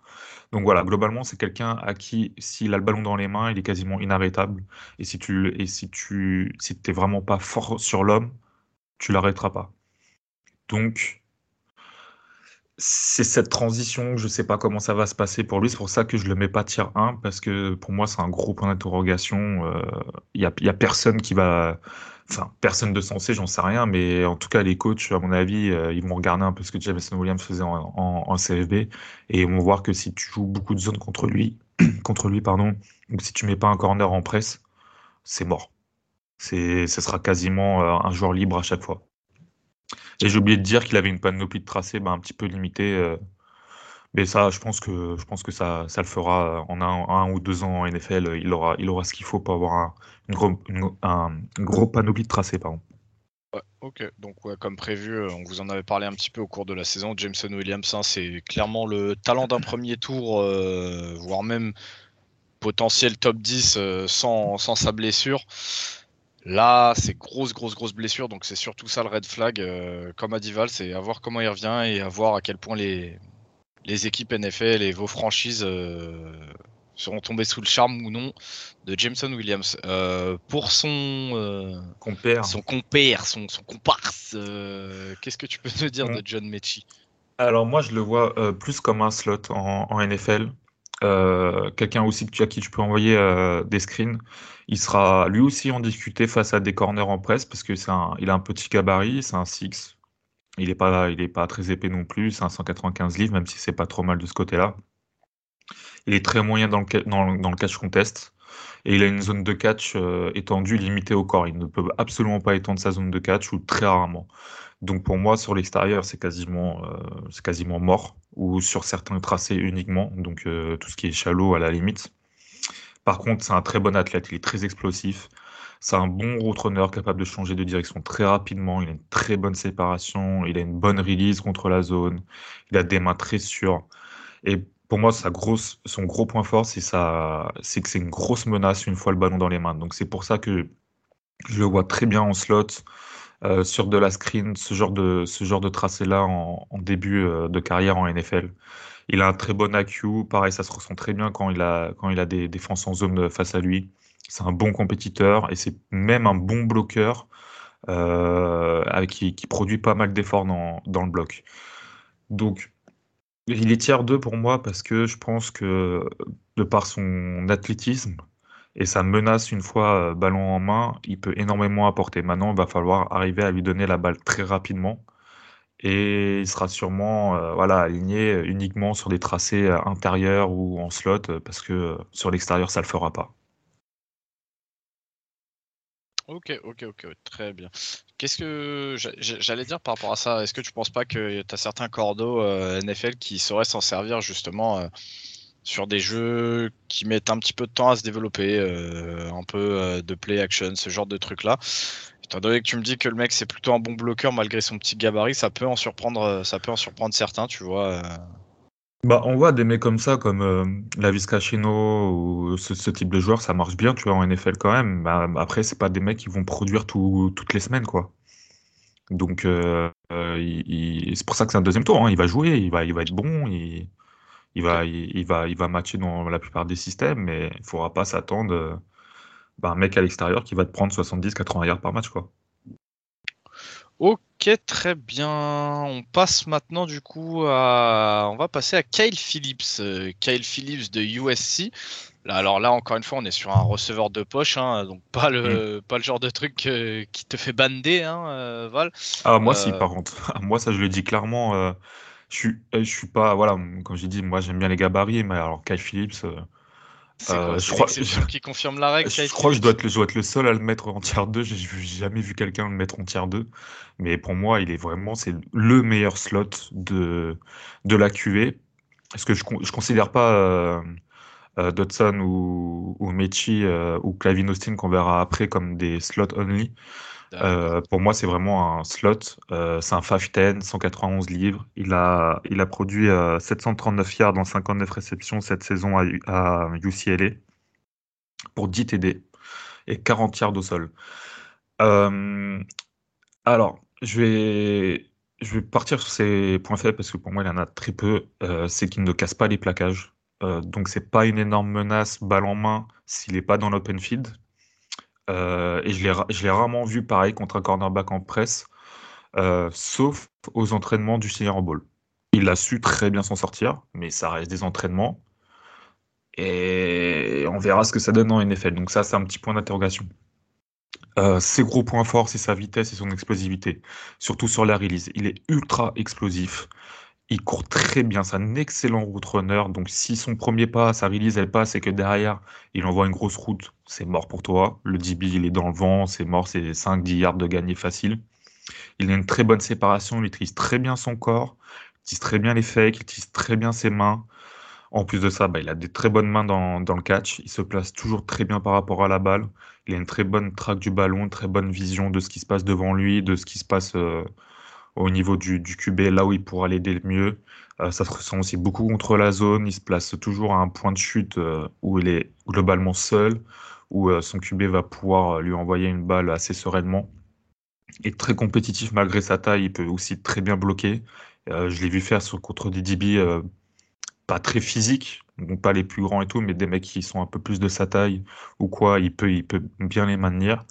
Donc voilà, globalement, c'est quelqu'un à qui, s'il a le ballon dans les mains, il est quasiment inarrêtable. Et si tu, et si tu, si t'es vraiment pas fort sur l'homme, tu l'arrêteras pas. Donc, c'est cette transition, je ne sais pas comment ça va se passer pour lui. C'est pour ça que je ne le mets pas tier 1, parce que pour moi, c'est un gros point d'interrogation. Euh, il n'y a, personne qui va. Enfin, personne de sensé, j'en sais rien, mais en tout cas, les coachs, à mon avis, euh, ils vont regarder un peu ce que Jameson Williams faisait en, CFB et ils vont voir que si tu joues beaucoup de zones contre lui, <clears throat> contre lui, pardon, ou si tu mets pas un corner en presse, c'est mort. C'est, ce sera quasiment euh, un joueur libre à chaque fois. Et j'ai oublié de dire qu'il avait une panoplie de tracés bah, un petit peu limitée. Mais ça, je pense que, je pense que ça, ça le fera en un, ou deux ans en NFL. Il aura, il aura ce qu'il faut pour avoir un, une, un, gros panoplie de tracés. Ouais, ok, donc ouais, comme prévu, euh, on vous en avait parlé un petit peu au cours de la saison. Jameson Williams, hein, c'est clairement le talent d'un premier tour, euh, voire même potentiel top 10 euh, sans, sans, sa blessure. Là, c'est grosse, grosse, grosse blessure, donc c'est surtout ça le red flag. comme a dit Val, c'est à voir comment il revient et à voir à quel point les, les équipes NFL et vos franchises seront tombés sous le charme ou non de Jameson Williams. Euh, pour son euh, compère, son compère, son, comparse, euh, qu'est-ce que tu peux nous dire de John Mechie? Alors moi, je le vois plus comme un slot en, NFL. Quelqu'un aussi à qui tu peux envoyer des screens. Il sera lui aussi en difficulté face à des corners en presse parce que c'est un, il a un petit gabarit, c'est un 6. Il n'est pas, très épais non plus, c'est un 195 livres, même si c'est pas trop mal de ce côté-là. Il est très moyen dans le, dans, le catch contest. Et il a une zone de catch euh, étendue, limitée au corps. Il ne peut absolument pas étendre sa zone de catch ou très rarement. Donc pour moi, sur l'extérieur, c'est quasiment, euh, mort. Ou sur certains tracés uniquement. Donc euh, tout ce qui est shallow à la limite. Par contre, c'est un très bon athlète. Il est très explosif. C'est un bon roadrunner capable de changer de direction très rapidement. Il a une très bonne séparation. Il a une bonne release contre la zone. Il a des mains très sûres. Et pour moi, son gros point fort, c'est que c'est une grosse menace une fois le ballon dans les mains. Donc c'est pour ça que je le vois très bien en slot, euh, sur de la screen, ce genre de, tracé-là en, début euh, de carrière en NFL. Il a un très bon AQ, pareil, ça se ressent très bien quand il a, quand il a des défenses en zone face à lui. C'est un bon compétiteur et c'est même un bon bloqueur euh, qui, produit pas mal d'efforts dans, le bloc. Donc, il est tiers 2 pour moi parce que je pense que de par son athlétisme et sa menace une fois euh, ballon en main, il peut énormément apporter. Maintenant, il va falloir arriver à lui donner la balle très rapidement et il sera sûrement euh, voilà, aligné uniquement sur des tracés intérieurs ou en slot parce que sur l'extérieur, ça ne le fera pas. Ok, ok, ok, très bien. Qu'est-ce que j'allais dire par rapport à ça Est-ce que tu penses pas que tu as certains cordeaux euh, NFL qui sauraient s'en servir justement euh, sur des jeux qui mettent un petit peu de temps à se développer, euh, un peu de play action, ce genre de trucs là Étant donné que tu me dis que le mec c'est plutôt un bon bloqueur malgré son petit gabarit, ça peut en surprendre, ça peut en surprendre certains, tu vois. Bah, on voit des mecs comme ça, comme euh, la ou ce, type de joueur, ça marche bien, tu vois, en NFL quand même. Bah, après, c'est pas des mecs qui vont produire toutes les semaines, quoi. Donc, euh, euh, c'est pour ça que c'est un deuxième tour. Hein. Il va jouer, il va, il va être bon, il, va, il, va, il va matcher dans la plupart des systèmes, mais il faudra pas s'attendre bah, un mec à l'extérieur qui va te prendre 70-80 yards par match, quoi. Ok, très bien. On passe maintenant du coup à. On va passer à Kyle Phillips. Euh, Kyle Phillips de USC. alors là, encore une fois, on est sur un receveur de poche, hein, donc pas le, mm. pas le genre de truc euh, qui te fait bander, hein, euh, Val. Ah, moi, si, par contre. <laughs> moi, ça, je le dis clairement. je suis, je suis pas. Voilà, comme j'ai dit, moi, j'aime bien les gabarits, mais alors, Kyle Phillips. Euh, je crois qui confirme la règle. Je, crois que je dois, être, je être le seul à le mettre en tiers 2. J'ai jamais vu quelqu'un le mettre en tiers 2. Mais pour moi, il est vraiment c'est le meilleur slot de, de la QV. Parce que je ne considère pas euh, euh, Dodson ou, ou Mechi ou Clavin Austin qu'on verra après comme des slots only? Euh, pour moi, c'est vraiment un slot. Euh, c'est un 5-10, 191 livres. Il a, il a produit 739 euh, yards dans 59 réceptions cette saison à, UCLA pour 10 TD et 40 yards au sol. alors, je vais, je vais partir sur ses points faibles parce que pour moi, il en a très peu. c'est qu'il ne casse pas les plaquages. donc, c'est pas une énorme menace balle en main s'il n'est pas dans l'open field. Euh, et je l'ai rarement vu pareil contre un cornerback en presse, euh, sauf aux entraînements du Senior Bowl. Il a su très bien s'en sortir, mais ça reste des entraînements. Et on verra ce que ça donne en NFL. Donc ça, c'est un petit point d'interrogation. Euh, ses gros points forts, c'est sa vitesse et son explosivité, surtout sur la release. Il est ultra explosif. Il court très bien, c'est un excellent route runner. Donc, si son premier pas, sa release, elle passe et que derrière, il envoie une grosse route, c'est mort pour toi. Le DB, il est dans le vent, c'est mort, c'est 5-10 yards de gagné facile. Il a une très bonne séparation, il utilise très bien son corps, il utilise très bien les fakes, il utilise très bien ses mains. En plus de ça, bah, il a des très bonnes mains dans, le catch. Il se place toujours très bien par rapport à la balle. Il a une très bonne traque du ballon, une très bonne vision de ce qui se passe devant lui, de ce qui se passe euh, au niveau du, du QB, là où il pourra l'aider le mieux. Euh, ça se ressent aussi beaucoup contre la zone. Il se place toujours à un point de chute euh, où il est globalement seul, où son QB va pouvoir lui envoyer une balle assez sereinement. Est très compétitif malgré sa taille. Il peut aussi très bien bloquer. je l'ai vu faire contre des DB pas très physiques, donc pas les plus grands et tout, mais des mecs qui sont un peu plus de sa taille ou quoi, il peut, il peut bien les maintenir.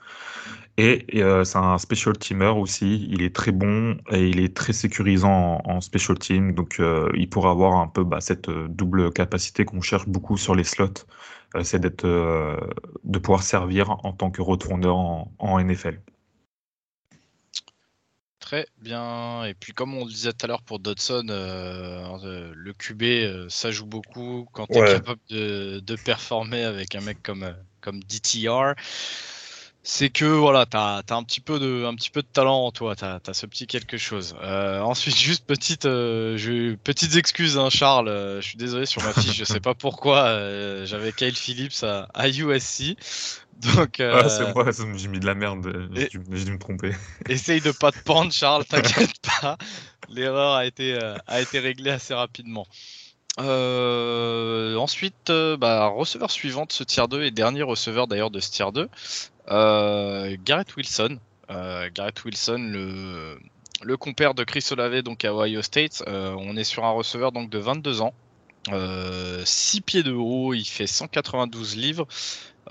Et, euh, c'est un special teamer aussi. Il est très bon et il est très sécurisant en, special team. Donc euh, il pourra avoir un peu bah, cette euh, double capacité qu'on cherche beaucoup sur les slots. c'est d'être, de pouvoir servir en tant que retourneur en NFL. Très bien. Et puis, comme on le disait tout à l'heure pour Dodson, le QB, ça joue beaucoup. Quand tu es capable de, performer avec un mec comme, comme DTR, c'est que voilà, tu as, un, petit peu de, un petit peu de talent en toi, tu as, ce petit quelque chose. ensuite, <laughs> juste petite, petites excuses, hein, Charles. je suis désolé sur ma fiche, je sais pas pourquoi. J'avais Kyle Phillips à, à USC. Donc, c'est euh, moi, j'ai mis de la merde, j'ai dû, me tromper. <laughs> Essaye de pas te pendre, Charles, t'inquiète <laughs> pas. L'erreur a été, euh, a été réglée assez rapidement. Euh, ensuite, bah, receveur suivant de ce tier 2 et dernier receveur d'ailleurs de ce tier 2, Garrett Wilson. Garrett Wilson, le, le compère de Chris Olave donc à Ohio State. on est sur un receveur donc de 22 ans. 6 pieds de haut, il fait 192 livres,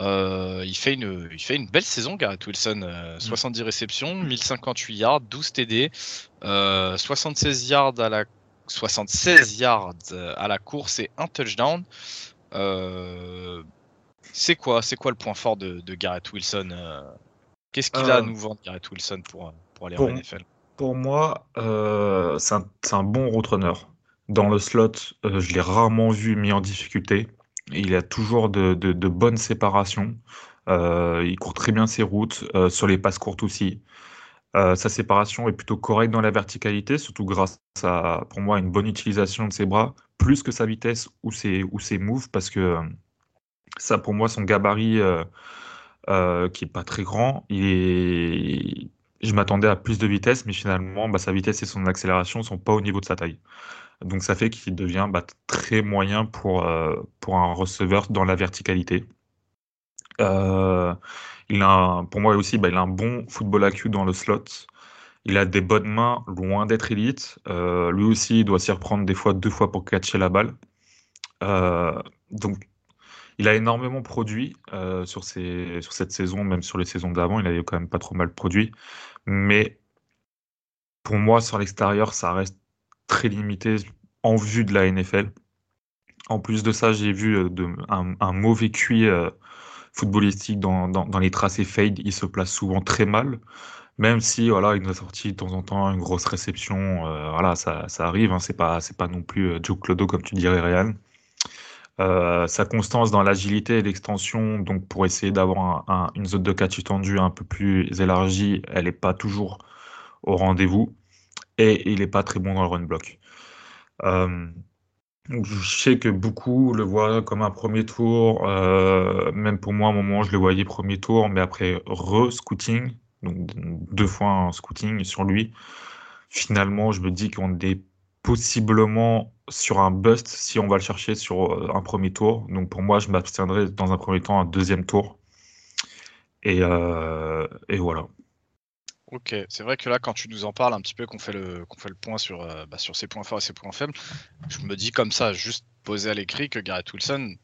euh, il, fait une, il fait une belle saison, Garrett Wilson. 70 euh, mm. réceptions, 1058 yards, 12 TD, 76 yards à la 76 yards à la course et un touchdown. Euh, c'est quoi, c'est quoi le point fort de, Garrett Wilson Qu'est-ce qu'il a à nous vendre, Garrett Wilson, pour, pour aller en NFL Pour moi, c'est un, un, bon roadrunner. Dans le slot, je l'ai rarement vu mis en difficulté. Il a toujours de, bonnes séparations. Euh, il court très bien ses routes, euh, sur les passes courtes aussi. Euh, sa séparation est plutôt correcte dans la verticalité, surtout grâce à, pour moi, une bonne utilisation de ses bras, plus que sa vitesse ou ses, ou ses moves, parce que ça, pour moi, son gabarit, qui est pas très grand, je m'attendais à plus de vitesse, mais finalement, bah, sa vitesse et son accélération sont pas au niveau de sa taille. Donc ça fait qu'il devient bah, très moyen pour, euh, pour un receveur dans la verticalité. Euh, il a pour moi aussi, bah, il a un bon football IQ dans le slot. Il a des bonnes mains, loin d'être élite. Euh, lui aussi, il doit s'y reprendre des fois deux fois pour catcher la balle. donc, il a énormément produit sur, sur cette saison, même sur les saisons d'avant. Il avait quand même pas trop mal produit. Mais pour moi, sur l'extérieur, ça reste très limité en vue de la NFL. En plus de ça, j'ai vu euh, un, mauvais QI euh, footballistique dans, les tracés fade. Il se place souvent très mal. Même si voilà, il nous a sorti de temps en temps une grosse réception, euh, voilà, ça, ça arrive. Hein, c'est pas non plus Joe Clodo comme tu dirais, Ryan. Sa constance dans l'agilité et l'extension, donc pour essayer d'avoir une zone de catch tendue un peu plus élargie, elle n'est pas toujours au rendez-vous et il n'est pas très bon dans le run block. Euh, je sais que beaucoup le voient comme un premier tour. Euh, même pour moi, à un moment, je le voyais premier tour, mais après re-scouting, donc deux fois un scouting sur lui, finalement, je me dis qu'on est possiblement sur un bust si on va le chercher sur euh, un premier tour. Donc pour moi, je m'abstiendrai dans un premier temps un deuxième tour. Et, et voilà. Ok, c'est vrai que là, quand tu nous en parles un petit peu, qu'on fait le, qu'on fait le point sur, euh, bah, sur ses points forts et ses points faibles, je me dis comme ça, juste posé à l'écrit, que Garrett Wilson,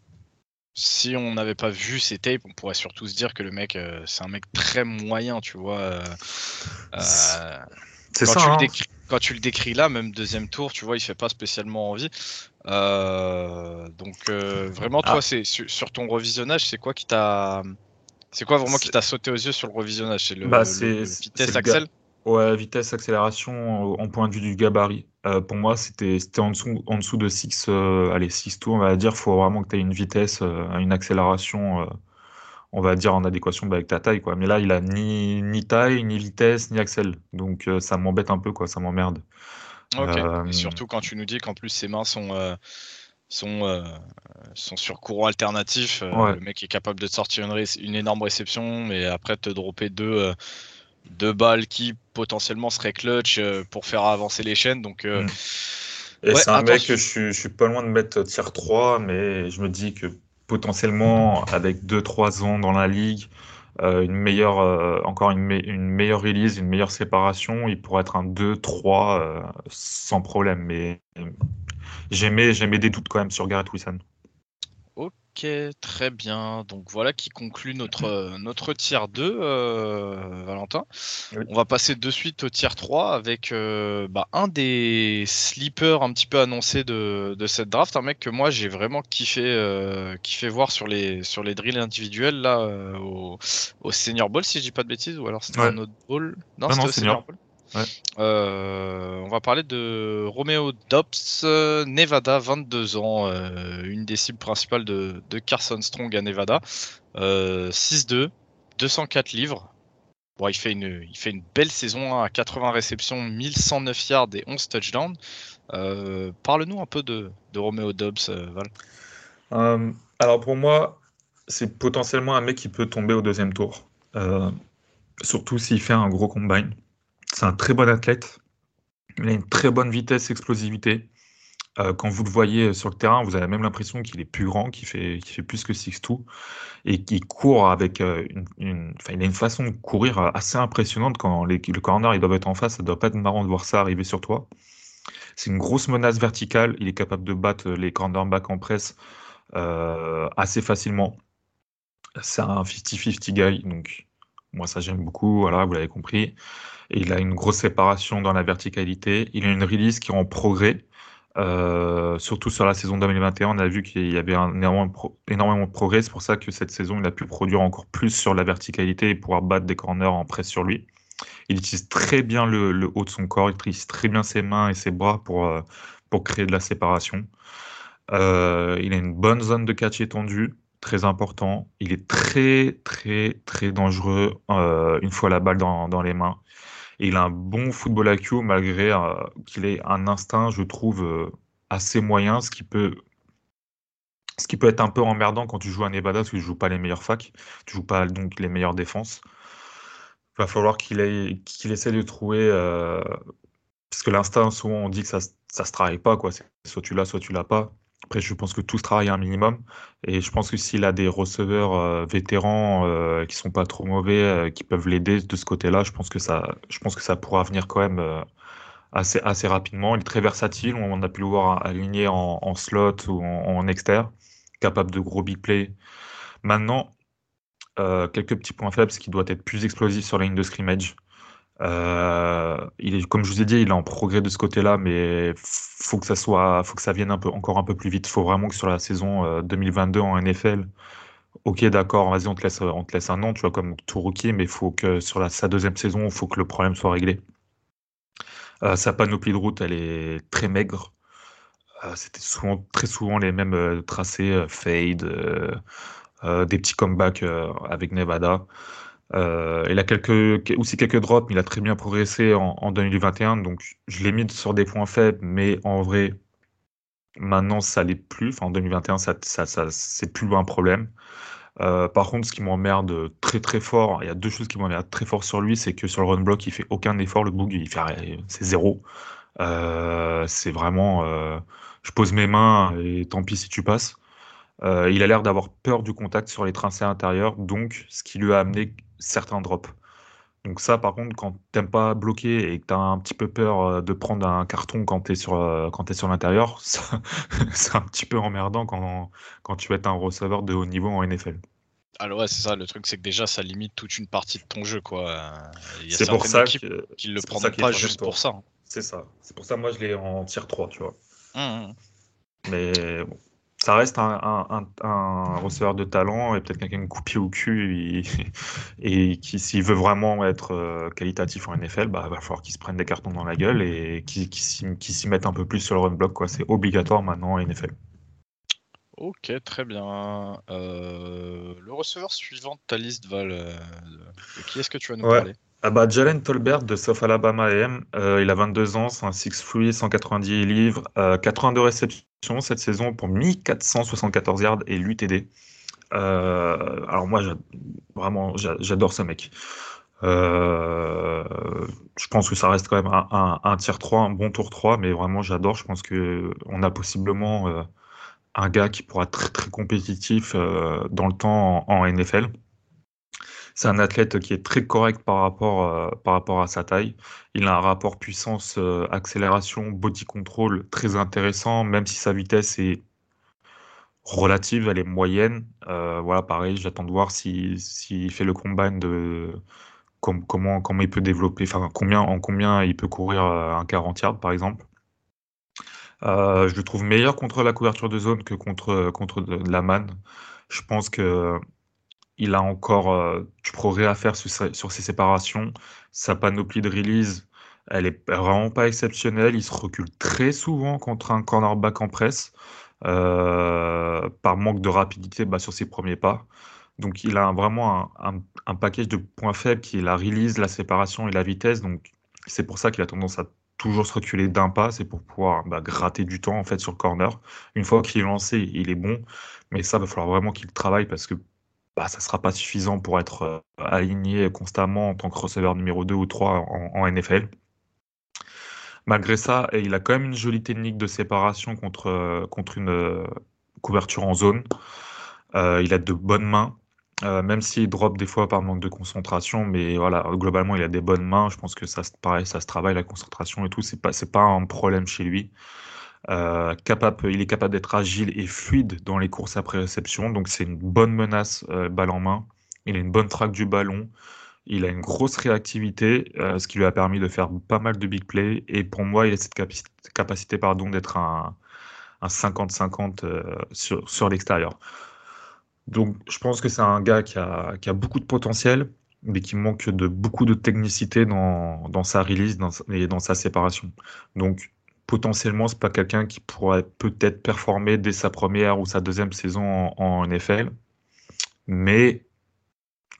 si on n'avait pas vu ses tapes, on pourrait surtout se dire que le mec, euh, c'est un mec très moyen, tu vois. Euh, c'est ça. Hein. Quand tu le décris là, même deuxième tour, tu vois, il fait pas spécialement envie. donc vraiment, toi, ah. c'est sur, ton revisionnage, c'est quoi qui t'a c'est quoi vraiment qui t'a sauté aux yeux sur le revisionnage? C'est le, bah, vitesse accel Ouais, vitesse, accélération en point de vue du gabarit. Euh, pour moi, c'était en dessous, en dessous de 6 euh, allez, 6 tours, on va dire. Il faut vraiment que tu aies une vitesse, euh, une accélération on va dire, en adéquation bah, avec ta taille. Quoi. Mais là, il a ni, ni taille, ni vitesse, ni axel. Donc ça m'embête un peu, quoi, ça m'emmerde. Ok. Et surtout quand tu nous dis qu'en plus ses mains sont sont, sont sur courant alternatif. Le mec est capable de te sortir une, une, énorme réception, mais après te dropper deux, deux balles qui potentiellement seraient clutch pour faire avancer les chaînes. Donc, mm. Et c'est un mec que je, je, suis pas loin de mettre tier 3, mais je me dis que potentiellement, avec 2-3 ans dans la ligue, euh, une meilleure, euh, encore une, une, meilleure release, une meilleure séparation, il pourrait être un 2-3 euh, sans problème. Mais j'aimais, j'aimais des doutes quand même sur Garrett Wilson. Ok, très bien. Donc voilà qui conclut notre, notre tiers 2, euh, Valentin. On va passer de suite au tiers 3 avec euh, bah, un des sleepers un petit peu annoncés de, cette draft. Un mec que moi j'ai vraiment kiffé, euh, kiffé voir sur les, sur les drills individuels là, au, Senior Ball, si je dis pas de bêtises, ou alors c'était un autre ball. Non, c'était au Senior Ball. Euh, on va parler de Romeo Dobbs, euh, Nevada, 22 ans, euh, une des cibles principales de, Carson Strong à Nevada. 6-2, 204 livres. Bon, il, fait une, il fait une belle saison hein, à 80 réceptions, 1109 yards et 11 touchdowns. Parle-nous un peu de, de Romeo Dobbs, Val. alors pour moi, c'est potentiellement un mec qui peut tomber au deuxième tour. surtout s'il fait un gros combine. C'est un très bon athlète. Il a une très bonne vitesse, explosivité. Euh, quand vous le voyez sur le terrain, vous avez même l'impression qu'il est plus grand, qu'il fait, plus que 6'2 et qu'il court avec euh, une, Enfin, il a une façon de courir assez impressionnante quand les, le corner ils doivent être en face. Ça doit pas être marrant de voir ça arriver sur toi. C'est une grosse menace verticale. Il est capable de battre les cornerbacks en presse euh, assez facilement. C'est un 50-50 guy, donc moi ça j'aime beaucoup. Voilà, vous l'avez compris il a une grosse séparation dans la verticalité. Il a une release qui est en progrès. Euh, surtout sur la saison 2021, on a vu qu'il y avait énormément, énormément de progrès. C'est pour ça que cette saison, il a pu produire encore plus sur la verticalité et pouvoir battre des corners en presse sur lui. Il utilise très bien le, haut de son corps, il utilise très bien ses mains et ses bras pour, euh, créer de la séparation. Euh, il a une bonne zone de catch étendue, très important. Il est très, très, très dangereux une fois la balle dans, dans les mains il a un bon football IQ malgré euh, qu'il ait un instinct, je trouve, euh, assez moyen, ce qui peut ce qui peut être un peu emmerdant quand tu joues à Nevada parce que tu joues pas les meilleures facs, tu joues pas donc les meilleures défenses. Il va falloir qu'il qu'il essaie de trouver euh, parce que l'instinct souvent on dit que ça ça se travaille pas quoi, soit tu l'as soit tu l'as pas. Après, je pense que tout se travaille un minimum. Et je pense que s'il a des receveurs euh, vétérans euh, qui sont pas trop mauvais, euh, qui peuvent l'aider de ce côté-là, je pense que ça, je pense que ça pourra venir quand même assez, assez rapidement. Il est très versatile. On a pu le voir aligné en, slot ou en, en externe, capable de gros big play. Maintenant, quelques petits points faibles, c'est qu'il doit être plus explosif sur la ligne de scrimmage. Euh, il est, comme je vous ai dit, il est en progrès de ce côté-là, mais faut que ça soit, faut que ça vienne un peu, encore un peu plus vite. Faut vraiment que sur la saison 2022 euh, en NFL, ok, d'accord, vas-y, on te laisse, on te laisse un an, tu vois, comme tout rookie, mais faut que sur sa deuxième saison, faut que le problème soit réglé. Euh, sa panoplie de route, elle est très maigre. C'était souvent, très souvent les mêmes tracés, fade, des petits comebacks avec Nevada. Euh, il a aussi quelques drops, mais il a très bien progressé en, 2021. Donc, je l'ai mis sur des points faibles, mais en vrai, maintenant, ça l'est plus. En 2021, ça, ça, ça c'est plus un problème. Euh, par contre, ce qui m'emmerde très très fort, il y a deux choses qui m'emmerdent très fort sur lui, c'est que sur le run block, il fait aucun effort. Le bug, c'est zéro. Euh, c'est vraiment, je pose mes mains et tant pis si tu passes. il a l'air d'avoir peur du contact sur les tracés intérieurs, donc ce qui lui a amené certains drops. Donc ça, par contre, quand t'aimes pas bloquer et que tu as un petit peu peur euh, de prendre un carton quand tu es sur, euh, quand es sur l'intérieur, <laughs> c'est un petit peu emmerdant quand, quand tu es un receveur de haut niveau en NFL. Alors ouais, c'est ça, le truc c'est que déjà ça limite toute une partie de ton jeu quoi. C'est pour ça qu'ils le prennent pas juste pour ça. Hein. C'est ça. C'est pour ça moi je l'ai en tier 3, tu vois. Mmh, mmh. Mais bon, ça reste un, receveur de talent et peut-être quelqu'un coupé au cul <laughs> et, qui, s'il veut vraiment être euh, qualitatif en NFL, bah, va falloir qu'il se prenne des cartons dans la gueule et qu'il s'y mette un peu plus sur le run block. C'est obligatoire maintenant en NFL. Ok, très bien. Euh, le receveur suivant de ta liste, Val, de qui est-ce que tu vas nous parler? Ah bah, Jalen Tolbert de South Alabama AM, euh, il a 22 ans, c'est un 6'3", 190 livres, 82 euh, réceptions cette saison pour 1474 yards et l'UTD. Euh, alors moi, vraiment, j'adore ce mec. je pense que ça reste quand même un, un, tier 3, un bon tour 3, mais vraiment j'adore. Je pense qu'on a possiblement un gars qui pourra être très, très compétitif dans le temps en NFL. C'est un athlète qui est très correct par rapport, euh, par rapport à sa taille. Il a un rapport puissance-accélération, euh, body control très intéressant, même si sa vitesse est relative, elle est moyenne. Euh, voilà, pareil, j'attends de voir s'il si, fait le combine de comment, comment il peut développer, enfin combien, en combien il peut courir un 40 yards par exemple. je le trouve meilleur contre la couverture de zone que contre, contre de, la man. Je pense que il a encore euh, du progrès à faire sur, ses séparations. Sa panoplie de release, elle est vraiment pas exceptionnelle. Il se recule très souvent contre un cornerback en presse, euh, par manque de rapidité bah, sur ses premiers pas. Donc il a vraiment un, package de points faibles qui est la release, la séparation et la vitesse. Donc c'est pour ça qu'il a tendance à toujours se reculer d'un pas, c'est pour pouvoir bah, gratter du temps en fait sur le corner. Une fois qu'il est lancé, il est bon, mais ça va falloir vraiment qu'il travaille parce que bah, ça ne sera pas suffisant pour être euh, aligné constamment en tant que receveur numéro 2 ou 3 en, NFL. Malgré ça, il a quand même une jolie technique de séparation contre, euh, une euh, couverture en zone. il a de bonnes mains, même s'il drop des fois par manque de concentration, mais voilà, globalement, il a des bonnes mains. Je pense que ça, pareil, ça se travaille, la concentration et tout, c'est pas, pas un problème chez lui. Euh, capable, il est capable d'être agile et fluide dans les courses après réception, donc c'est une bonne menace euh, balle en main. Il a une bonne traque du ballon, il a une grosse réactivité, euh, ce qui lui a permis de faire pas mal de big plays. Et pour moi, il a cette capacité, pardon, d'être un, 50-50 sur, sur l'extérieur. Donc je pense que c'est un gars qui a, qui a, beaucoup de potentiel, mais qui manque de beaucoup de technicité dans, dans sa release et dans sa séparation. Donc potentiellement, c'est pas quelqu'un qui pourrait peut-être performer dès sa première ou sa deuxième saison en, NFL. Mais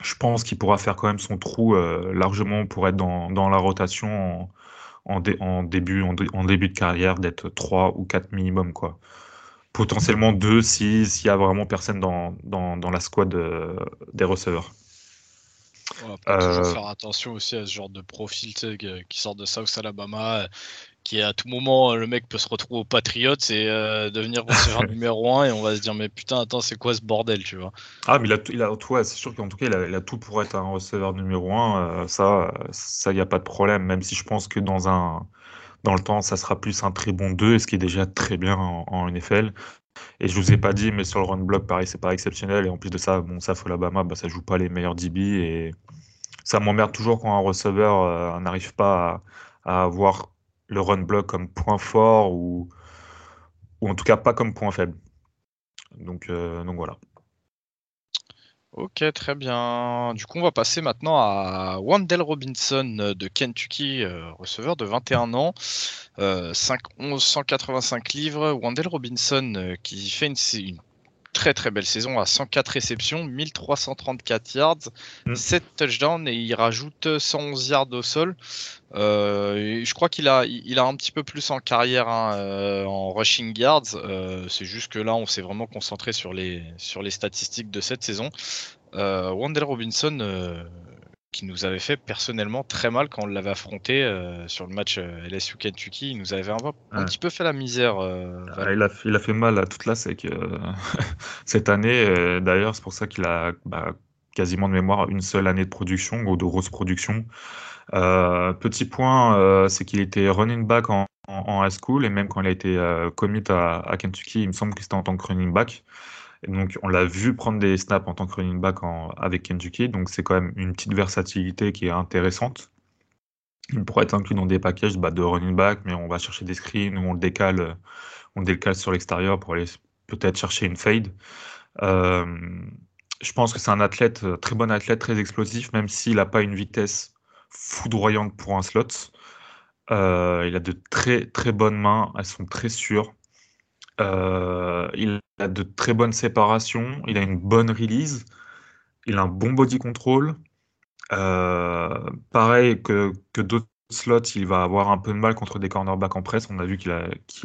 je pense qu'il pourra faire quand même son trou euh, largement pour être dans, la rotation en, début, en, début de carrière, d'être 3 ou 4 minimum. Quoi. Potentiellement 2 s'il n'y a vraiment personne dans, dans, la squad euh, des receveurs. On va toujours euh, faire attention aussi à ce genre de profil qui sort de South Alabama, qui à tout moment le mec peut se retrouver au Patriots et euh, devenir receveur <laughs> numéro 1 et on va se dire mais putain attends c'est quoi ce bordel tu vois? Ah mais il a, il a c'est sûr qu'en tout cas il a, tout pour être un receveur numéro 1 euh, ça ça il n'y a pas de problème même si je pense que dans un dans le temps ça sera plus un très bon 2 ce qui est déjà très bien en, NFL et je vous ai pas dit mais sur le run block pareil c'est pas exceptionnel. Et en plus de ça bon ça faut l'Alabama bah, ça joue pas les meilleurs DB et ça m'emmerde toujours quand un receveur euh, n'arrive pas à, à avoir le run block comme point fort ou, en tout cas pas comme point faible. Donc, euh, donc voilà. Ok, très bien. Du coup, on va passer maintenant à Wandell Robinson de Kentucky, euh, receveur de 21 ans, 5, 11, 185 livres. Wandell Robinson euh, qui fait une, une très très belle saison à 104 réceptions, 1334 yards, 7 mm. touchdowns et il rajoute 111 yards au sol. Euh, je crois qu'il a, il a un petit peu plus en carrière hein, euh, en rushing yards. Euh, c'est juste que là, on s'est vraiment concentré sur les, sur les statistiques de cette saison. Wendell Robinson, qui nous avait fait personnellement très mal quand on l'avait affronté euh, sur le match euh, LSU Kentucky. Il nous avait un, petit peu fait la misère. Euh, ah, il, a, il, a, fait mal à toute la sec <laughs> cette année. D'ailleurs, c'est pour ça qu'il a bah, quasiment de mémoire une seule année de production ou de grosse production. petit point, c'est qu'il était running back en, high school et même quand il a été commit à, à Kentucky, il me semble que c'était en tant que running back donc, on l'a vu prendre des snaps en tant que running back avec Kentucky. Donc, c'est quand même une petite versatilité qui est intéressante. Il pourrait être inclus dans des packages bah, de running back, mais on va chercher des screens ou on le décale, on décale sur l'extérieur pour aller peut-être chercher une fade. Euh, je pense que c'est un athlète, très bon athlète, très explosif, même s'il n'a pas une vitesse foudroyante pour un slot. Euh, il a de très très bonnes mains, elles sont très sûres. Euh, il a de très bonnes séparations, il a une bonne release, il a un bon body control. Euh, pareil que, que d'autres slots, il va avoir un peu de mal contre des cornerbacks en presse. On a vu qu'il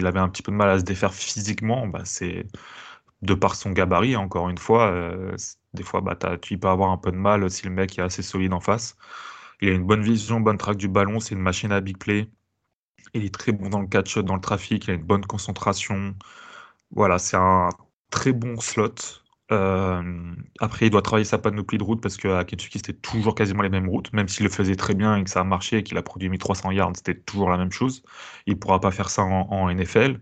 avait un petit peu de mal à se défaire physiquement. Bah, c'est de par son gabarit, encore une fois. Euh, des fois, bah, tu peux avoir un peu de mal si le mec est assez solide en face. Il a une bonne vision, bonne traque du ballon. C'est une machine à big play. Il est très bon dans le catch, dans le trafic. Il a une bonne concentration. Voilà, c'est un très bon slot. Euh, après, il doit travailler sa panoplie de routes parce qu'à Kentucky, c'était toujours quasiment les mêmes routes. Même s'il le faisait très bien et que ça a marché et qu'il a produit 1300 yards, c'était toujours la même chose. Il ne pourra pas faire ça en, NFL.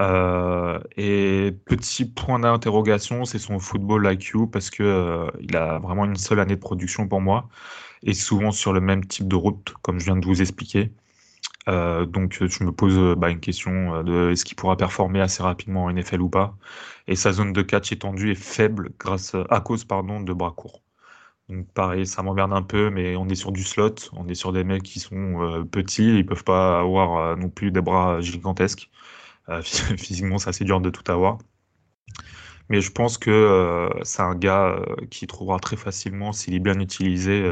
Euh, et petit point d'interrogation, c'est son football IQ parce que euh, a vraiment une seule année de production pour moi et souvent sur le même type de route, comme je viens de vous expliquer. Euh, donc je me pose euh, bah, une question euh, de est-ce qu'il pourra performer assez rapidement en NFL ou pas? Et sa zone de catch étendue est faible grâce à cause pardon de bras courts. Donc pareil, ça m'emmerde un peu, mais on est sur du slot, on est sur des mecs qui sont petits, ils peuvent pas avoir non plus des bras gigantesques. <laughs> physiquement, c'est assez dur de tout avoir. Mais je pense que c'est un gars qui trouvera très facilement, s'il est bien utilisé,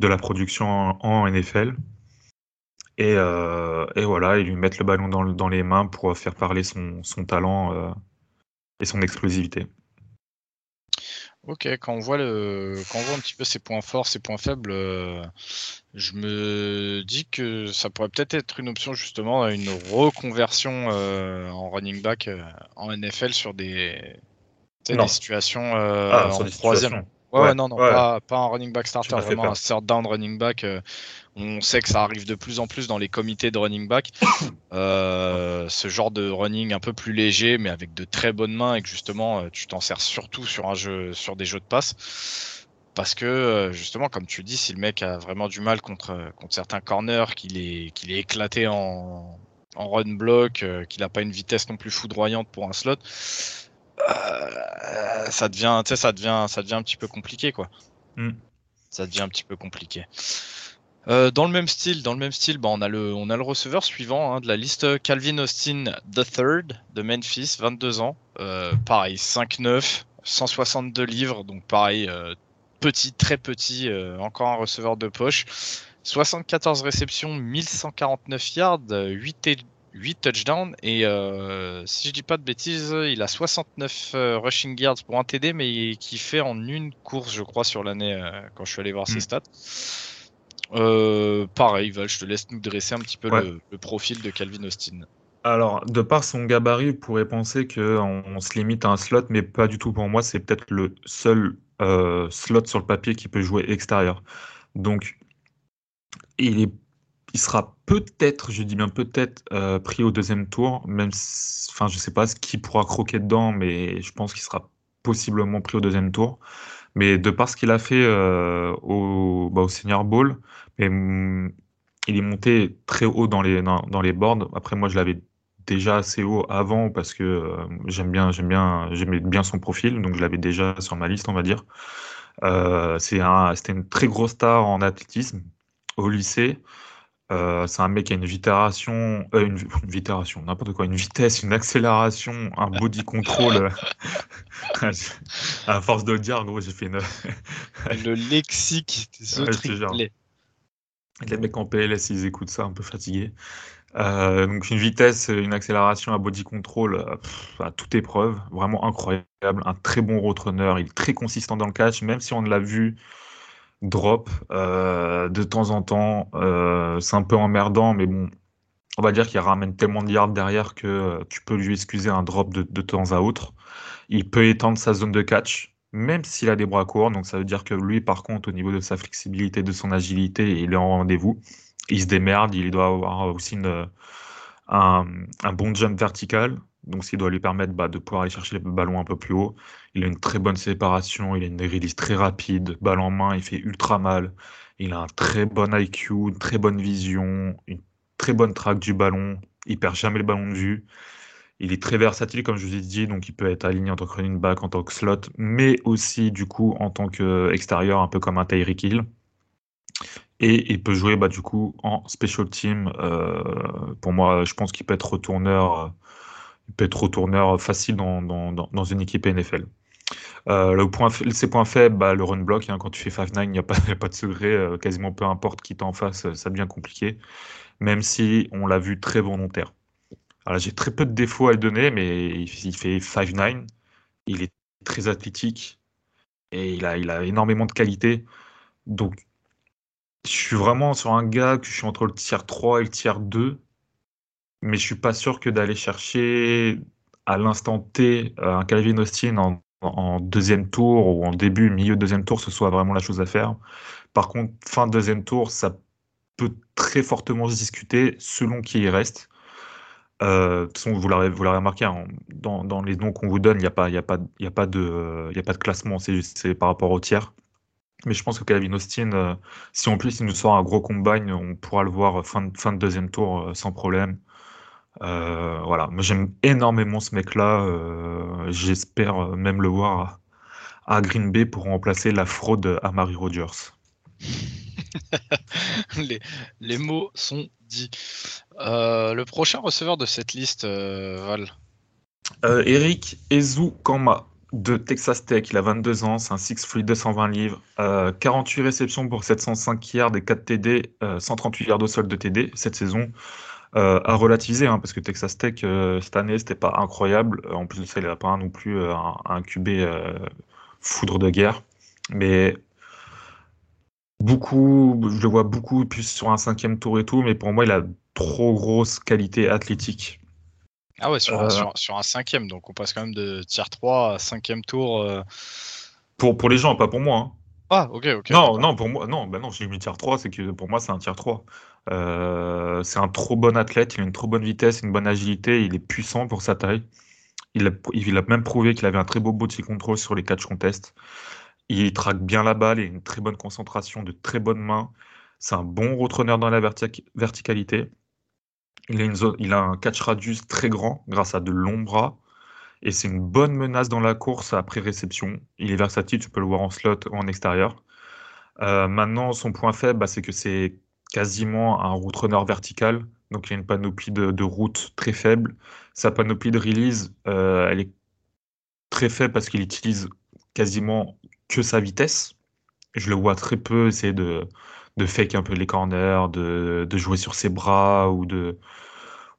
de la production en NFL. Euh, et, voilà, ils lui mettent le ballon dans, les mains pour faire parler son, talent euh, et son explosivité. Ok, quand on voit le, quand on voit un petit peu ses points forts, ses points faibles, euh, je me dis que ça pourrait peut-être être une option justement à une reconversion en running back en NFL sur des, des situations ah, en troisième. Ouais, non, non, Pas, pas, un running back starter, vraiment un third down running back on sait que ça arrive de plus en plus dans les comités de running back. <coughs> Euh, ce genre de running un peu plus léger, mais avec de très bonnes mains et que justement euh, tu t'en sers surtout sur un jeu, sur des jeux de passe. Parce que euh, justement, comme tu dis, si le mec a vraiment du mal contre, contre certains corners, qu'il est, qu'il est éclaté en, en run block, qu'il n'a pas une vitesse non plus foudroyante pour un slot, ça devient, ça devient, ça devient un petit peu compliqué, quoi. Mm. Ça devient un petit peu compliqué. Euh, dans le même style, dans le même style, bah, on a le, on a le receveur suivant hein, de la liste, Calvin Austin III de Memphis, 22 ans, euh, pareil 5'9, 162 livres, donc pareil euh, petit, très petit, encore un receveur de poche, 74 réceptions, 1149 yards, 8 et 8 touchdowns et si je dis pas de bêtises, il a 69 rushing yards pour un TD mais qui fait en une course je crois sur l'année quand je suis allé voir ses mm. stats. Euh, pareil, Val, je te laisse nous dresser un petit peu le, profil de Calvin Austin. Alors, de par son gabarit, vous pourrait penser qu'on on se limite à un slot, mais pas du tout pour moi. C'est peut-être le seul euh, slot sur le papier qui peut jouer extérieur. Donc, il, est, il sera peut-être, je dis bien peut-être, euh, pris au deuxième tour, même enfin, je sais pas ce qui pourra croquer dedans, mais je pense qu'il sera possiblement pris au deuxième tour. Mais de par ce qu'il a fait euh, au, bah, au Senior Bowl, il est monté très haut dans les, dans, les boards. Après, moi, je l'avais déjà assez haut avant parce que euh, j'aime bien, j'aime bien, j'aimais bien son profil, donc je l'avais déjà sur ma liste, on va dire. C'est un, c'était une très grosse star en athlétisme au lycée. Euh, c'est un mec qui a une vitération, euh, <laughs> une, vitération, n'importe quoi, une vitesse, une accélération, un body control. <laughs> à force de le dire, gros, j'ai fait une. <laughs> le lexique des autres. les mecs en PLS, ils écoutent ça, un peu fatigués. Euh, donc une vitesse, une accélération, un body control à toute épreuve, vraiment incroyable, un très bon road runner, il est très consistant dans le catch, même si on l'a vu drop euh, de temps en temps. Euh, c'est un peu emmerdant, mais bon, on va dire qu'il ramène tellement de yards derrière que euh, tu peux lui excuser un drop de, de, temps à autre. Il peut étendre sa zone de catch, même s'il a des bras courts. Donc ça veut dire que lui, par contre, au niveau de sa flexibilité, de son agilité, il est en rendez-vous. Il se démerde, il doit avoir aussi un bon jump vertical. Donc, ce qui doit lui permettre bah, de pouvoir aller chercher le ballon un peu plus haut. Il a une très bonne séparation, il a une release très rapide, balle en main, il fait ultra mal. Il a un très bon IQ, une très bonne vision, une très bonne traque du ballon. Il perd jamais le ballon de vue. Il est très versatile, comme je vous ai dit, donc il peut être aligné en tant que running back, en tant que slot, mais aussi du coup en tant qu'extérieur, un peu comme un Tyreek Hill. Et il peut jouer bah, du coup en special team. Euh, pour moi, je pense qu'il peut être retourneur il peut être retourneur facile dans une équipe NFL. Euh, le point, ses points faibles, bah, le run block, hein, quand tu fais 5-9, il n'y a, a pas de secret, euh, quasiment peu importe qui t'en face, ça devient compliqué, même si on l'a vu très volontaire. Alors j'ai très peu de défauts à lui donner, mais il, fait 5-9, il est très athlétique et il a, il a énormément de qualité. Donc je suis vraiment sur un gars que je suis entre le tiers 3 et le tiers 2, mais je suis pas sûr que d'aller chercher à l'instant T euh, un Calvin Austin en en deuxième tour ou en début, milieu de deuxième tour, ce soit vraiment la chose à faire. Par contre, fin de deuxième tour, ça peut très fortement se discuter selon qui il reste. Euh, de toute façon, vous l'avez remarqué, hein, dans, les noms qu'on vous donne, il n'y a, pas, de, classement, c'est par rapport au tiers. Mais je pense que Calvin Austin, euh, si en plus il nous sort un gros combine, on pourra le voir fin, fin de deuxième tour euh, sans problème. Euh, voilà, moi j'aime énormément ce mec-là. Euh, j'espère même le voir à, Green Bay pour remplacer la fraude à Marie Rogers. <laughs> les, mots sont dits. Euh, le prochain receveur de cette liste, Val? Eric Ezu Kama de Texas Tech. Il a 22 ans, c'est un 6-free 220 livres. 48 réceptions pour 705 yards et 4 TD, 138 yards au sol de TD cette saison. Euh, à relativiser, hein, parce que Texas Tech, euh, cette année, c'était pas incroyable. En plus de ça, il n'a pas non plus euh, un, QB foudre de guerre. Mais beaucoup, je le vois beaucoup plus sur un cinquième tour et tout, mais pour moi, il a trop grosse qualité athlétique. Ah ouais, sur, un cinquième, donc on passe quand même de tier 3 à cinquième tour. Pour, pour les gens, pas pour moi. Hein. Ah, ok, ok. Non, non, pour moi, non, bah non, j'ai mis tier 3, c'est que pour moi, c'est un tier 3. Euh, c'est un trop bon athlète, il a une trop bonne vitesse, une bonne agilité, il est puissant pour sa taille. Il a, il a même prouvé qu'il avait un très beau body control sur les catch contests. Il traque bien la balle, il a une très bonne concentration, de très bonnes mains. C'est un bon retourneur dans la verticalité. Il a, une zone, il a un catch radius très grand grâce à de longs bras. Et c'est une bonne menace dans la course après réception. Il est versatile, tu peux le voir en slot ou en extérieur. Euh, maintenant, son point faible, bah, c'est que c'est quasiment un route runner vertical. Donc il y a une panoplie de, route très faible. Sa panoplie de release, euh, elle est très faible parce qu'il utilise quasiment que sa vitesse. Je le vois très peu essayer de, de fake un peu les corners, de, de jouer sur ses bras ou de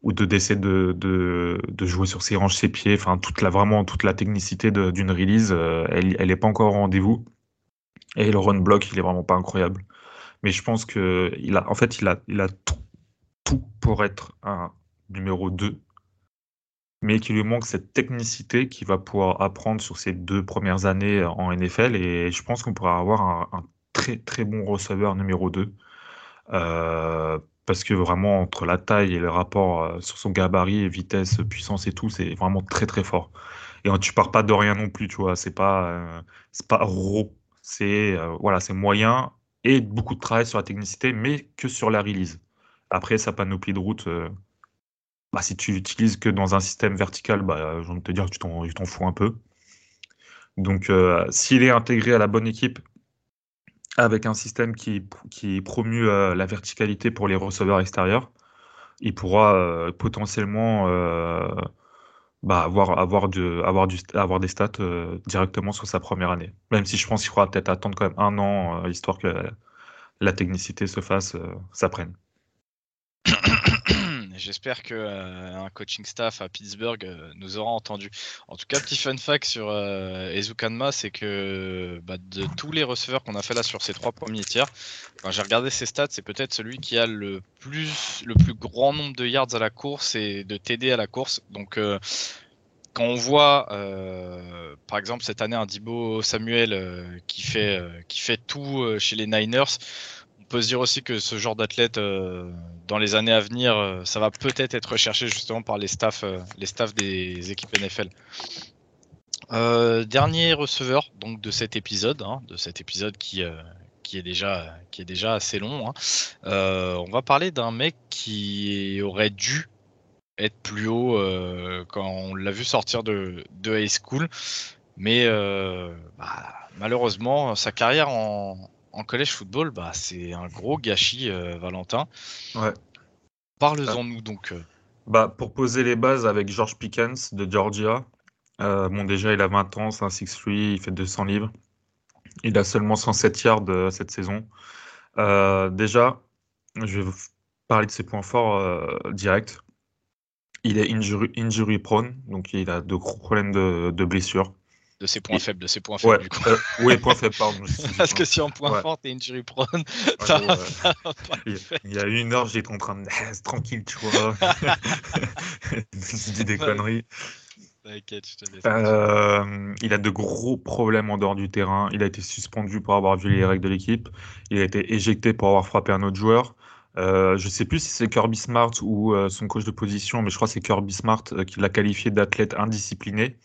ou de d'essayer de, jouer sur ses hanches, ses pieds, enfin toute la toute la technicité d'une release, euh, elle elle est pas encore au rendez-vous. Et le run block, il est vraiment pas incroyable. Mais je pense que il a, en fait, il a, tout, pour être un numéro 2, mais qu'il lui manque cette technicité qu'il va pouvoir apprendre sur ses deux premières années en NFL. Et je pense qu'on pourra avoir un, très très bon receveur numéro 2. Euh, parce que vraiment, entre la taille et le rapport euh, sur son gabarit, vitesse, puissance et tout, c'est vraiment très très fort. Et tu pars pas de rien non plus, tu vois. C'est pas, euh, c'est pas raw. C'est voilà, c'est moyen et beaucoup de travail sur la technicité, mais que sur la release. Après, sa panoplie de route, euh, bah, si tu l'utilises que dans un système vertical, bah, j'ai envie de te dire que tu t'en fous un peu. Donc, euh, s'il est intégré à la bonne équipe, avec un système qui, qui promue euh, la verticalité pour les receveurs extérieurs, il pourra potentiellement bah, avoir, avoir, avoir, du, avoir des stats euh, directement sur sa première année. Même si je pense qu'il faudra peut-être attendre quand même un an, euh, histoire que la, technicité se fasse, euh, s'apprenne. <coughs> J'espère que un coaching staff à Pittsburgh nous aura entendu. En tout cas, petit fun fact sur Ezukanma, c'est que bah, de tous les receveurs qu'on a fait là sur ces trois premiers tiers, quand j'ai regardé ses stats, c'est peut-être celui qui a le plus, le plus grand nombre de yards à la course et de TD à la course. Donc quand on voit, par exemple, cette année un Dibo Samuel qui, fait, qui fait tout chez les Niners, peut se dire aussi que ce genre d'athlète, euh, dans les années à venir, euh, ça va peut-être être recherché justement par les staffs, euh, les staffs des équipes NFL. dernier receveur donc de cet épisode, hein, de cet épisode qui, qui, est, déjà, qui est déjà assez long. Hein. on va parler d'un mec qui aurait dû être plus haut quand on l'a vu sortir de, de high school. Mais bah, malheureusement, sa carrière en, en collège football, bah, c'est un gros gâchis, euh, Valentin. Ouais. Parle-en nous donc euh, Bah, pour poser les bases avec George Pickens de Georgia, euh, bon, déjà, il a 20 ans, c'est un 6'3, il fait 200 livres. Il a seulement 107 yards cette saison. Euh, déjà, je vais vous parler de ses points forts directs. Il est injury, injury prone, donc il a de gros problèmes de, de blessures. De ses points faibles, de ses points faibles, Ouais, du coup. euh, oui, points faibles, pardon. <laughs> Parce que si en point Ouais. fort, t'es injury prone, Ouais, ça gros, va <laughs> ça va pas il, y a une heure, j'étais en train de c'est tranquille, tu vois. je <laughs> dis des conneries. T'inquiète, je te laisse. Euh, il a de gros problèmes en dehors du terrain. Il a été suspendu pour avoir violé les règles de l'équipe. Il a été éjecté pour avoir frappé un autre joueur. Euh, je sais plus si c'est Kirby Smart ou euh, son coach de position, mais je crois que c'est Kirby Smart euh, qui l'a qualifié d'athlète indiscipliné.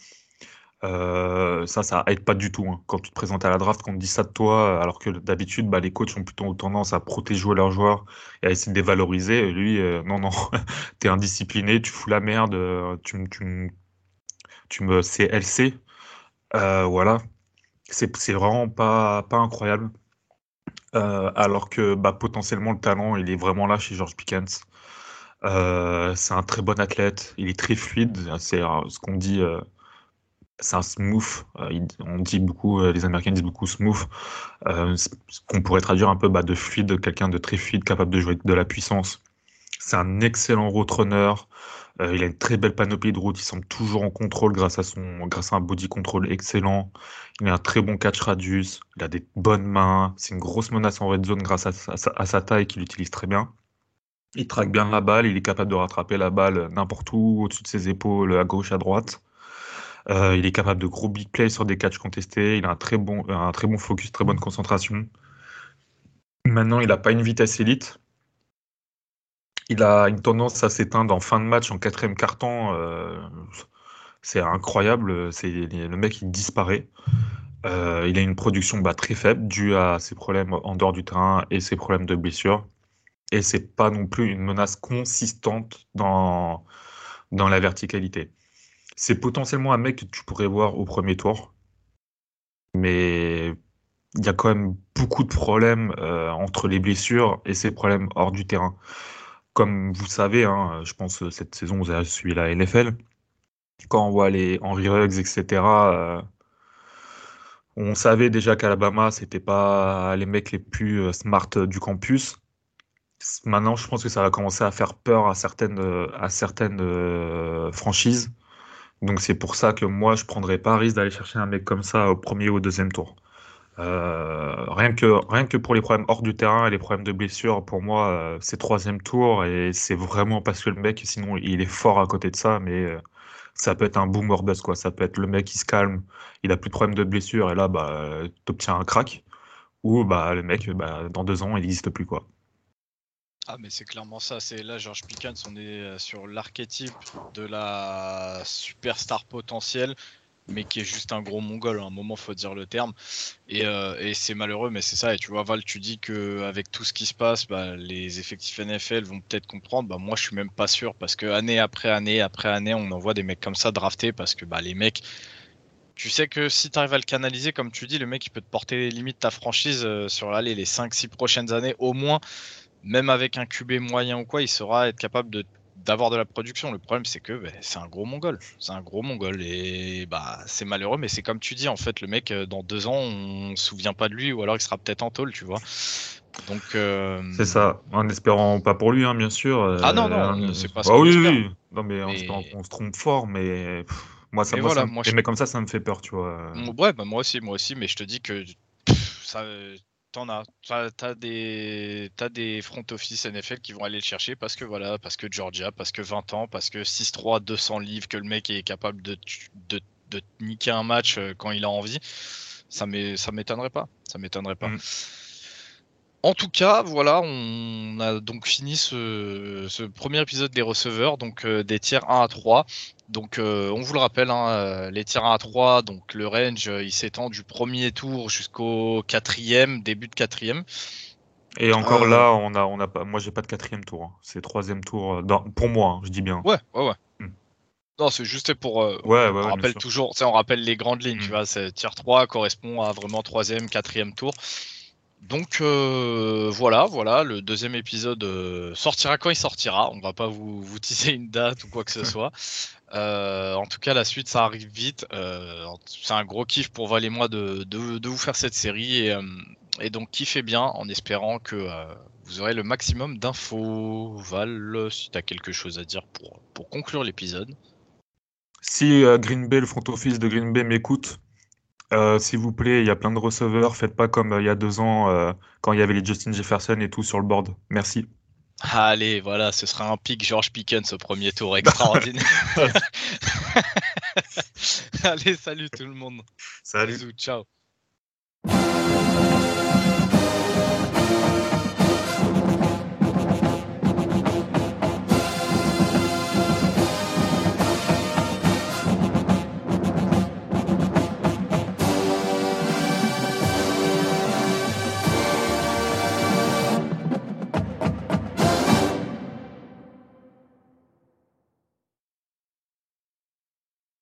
Euh, ça, ça aide pas du tout. hein. Quand tu te présentes à la draft, qu'on te dit ça de toi, alors que d'habitude, bah, les coachs ont plutôt tendance à protéger leurs joueurs et à essayer de les valoriser. Lui, euh, non, non, <laughs> t'es indiscipliné, tu fous la merde, euh, tu, me- tu, tu me CLC. Euh, voilà. C'est vraiment pas, pas incroyable. Euh, alors que bah, potentiellement le talent, il est vraiment là chez George Pickens. Euh, c'est un très bon athlète, il est très fluide, c'est euh, ce qu'on dit, euh, c'est un smooth. Euh, on dit beaucoup, euh, les Américains disent beaucoup smooth, euh, qu'on pourrait traduire un peu bah, de fluide, quelqu'un de très fluide, capable de jouer de la puissance. C'est un excellent route runner. Il a une très belle panoplie de route. Il semble toujours en contrôle grâce à son, grâce à un body control excellent. Il a un très bon catch radius. Il a des bonnes mains. C'est une grosse menace en red zone grâce à à sa taille qu'il utilise très bien. Il traque bien la balle. Il est capable de rattraper la balle n'importe où, au-dessus de ses épaules, à gauche, à droite. Euh, il est capable de gros big plays sur des catchs contestés. Il a un très bon, un très bon focus, très bonne concentration. Maintenant, il n'a pas une vitesse élite. Il a une tendance à s'éteindre en fin de match, en quatrième quart-temps. euh, c'est incroyable. C'est le mec, il disparaît. Euh, il a une production bah, très faible due à ses problèmes en dehors du terrain et ses problèmes de blessure. Et c'est pas non plus une menace consistante dans, dans la verticalité. C'est potentiellement un mec que tu pourrais voir au premier tour, mais il y a quand même beaucoup de problèmes euh, entre les blessures et ses problèmes hors du terrain. Comme vous savez, hein, je pense que cette saison, vous avez suivi la NFL. Quand on voit les Henry Ruggs, etc., euh, on savait déjà qu'Alabama, c'était pas les mecs les plus euh, smart du campus. Maintenant, je pense que ça va commencer à faire peur à certaines, euh, à certaines euh, franchises. Donc c'est pour ça que moi, je prendrais pas risque d'aller chercher un mec comme ça au premier ou au deuxième tour. Euh, rien que, pour les problèmes hors du terrain et les problèmes de blessure, pour moi, euh, c'est troisième tour et c'est vraiment parce que le mec, sinon, il est fort à côté de ça, mais euh, ça peut être un boom or quoi. Ça peut être le mec qui se calme, il a plus de problème de blessure et là, bah, t'obtiens un crack. Ou bah, le mec, bah, dans deux ans, il n'existe plus, quoi. Ah mais c'est clairement ça, c'est là George Pickens, on est euh, sur l'archétype de la superstar potentielle, mais qui est juste un gros mongol, à un moment faut dire le terme. Et, euh, et c'est malheureux, mais c'est ça. Et tu vois Val, tu dis que avec tout ce qui se passe, bah, les effectifs NFL vont peut-être comprendre. Bah, moi je suis même pas sûr, parce que année après année après année, on envoie des mecs comme ça draftés, parce que bah, les mecs... Tu sais que si tu arrives à le canaliser, comme tu dis, le mec il peut te porter limite ta franchise euh, sur les 5-6 prochaines années au moins même avec un QB moyen ou quoi, il saura être capable de d'avoir de la production. Le problème, c'est que bah, c'est un gros mongol. C'est un gros mongol. Et bah, c'est malheureux, mais c'est comme tu dis, en fait, le mec, euh, dans deux ans, on se souvient pas de lui, ou alors il sera peut-être en tôle, tu vois. Donc. euh, C'est ça, en espérant pas pour lui, hein, bien sûr. Ah non, non, euh, c'est pas bah qu'on oui, oui, non, mais Mais- qu'on se trompe fort, mais pff, moi, ça, Mais moi, voilà, ça moi, je- mecs comme ça, ça me fait peur, tu vois. Ouais, bah moi aussi, moi aussi, mais je te dis que pff, ça, t'en as, t'as, t'as des, t'as des front office NFL qui vont aller le chercher parce que voilà, parce que Georgia, parce que 20 ans, parce que 6-3, 200 livres, que le mec est capable de, niquer un match euh, quand il a envie. Ça m'é- ça m'étonnerait pas, ça m'étonnerait pas. Mm. En tout cas, voilà, on a donc fini ce, ce premier épisode des receveurs, donc euh, des tiers 1 à 3. Donc, euh, on vous le rappelle, hein, euh, les tiers 1 à 3, donc le range, euh, il s'étend du premier tour jusqu'au quatrième, début de quatrième. Et encore Euh, là, on a, on a pas, moi, j'ai pas de quatrième tour. hein. C'est troisième tour, euh, dans- pour moi, hein, je dis bien. Ouais, ouais, ouais. Mm. Non, c'est juste pour. euh, Ouais, ouais, on ouais, rappelle toujours, tu sais, on rappelle les grandes lignes, tu Mm. vois. c'est Tier 3 correspond à vraiment troisième, quatrième tour. Donc voilà, voilà, le deuxième épisode sortira quand il sortira. On va pas vous, vous teaser une date ou quoi que ce <laughs> soit. En tout cas, la suite, ça arrive vite. c'est un gros kiff pour Val et moi de, vous faire cette série. Et, et donc, kiffez bien en espérant que vous aurez le maximum d'infos. Val, si tu as quelque chose à dire pour, conclure l'épisode. Si Green Bay, le front office de Green Bay m'écoute, euh, s'il vous plaît, il y a plein de receveurs. Faites pas comme euh, il y a deux ans euh, quand il y avait les Justin Jefferson et tout sur le board. Merci. Allez, voilà, ce sera un pic George Pickens au premier tour extraordinaire. <laughs> Allez, salut tout le monde. Salut. Bisous, ciao.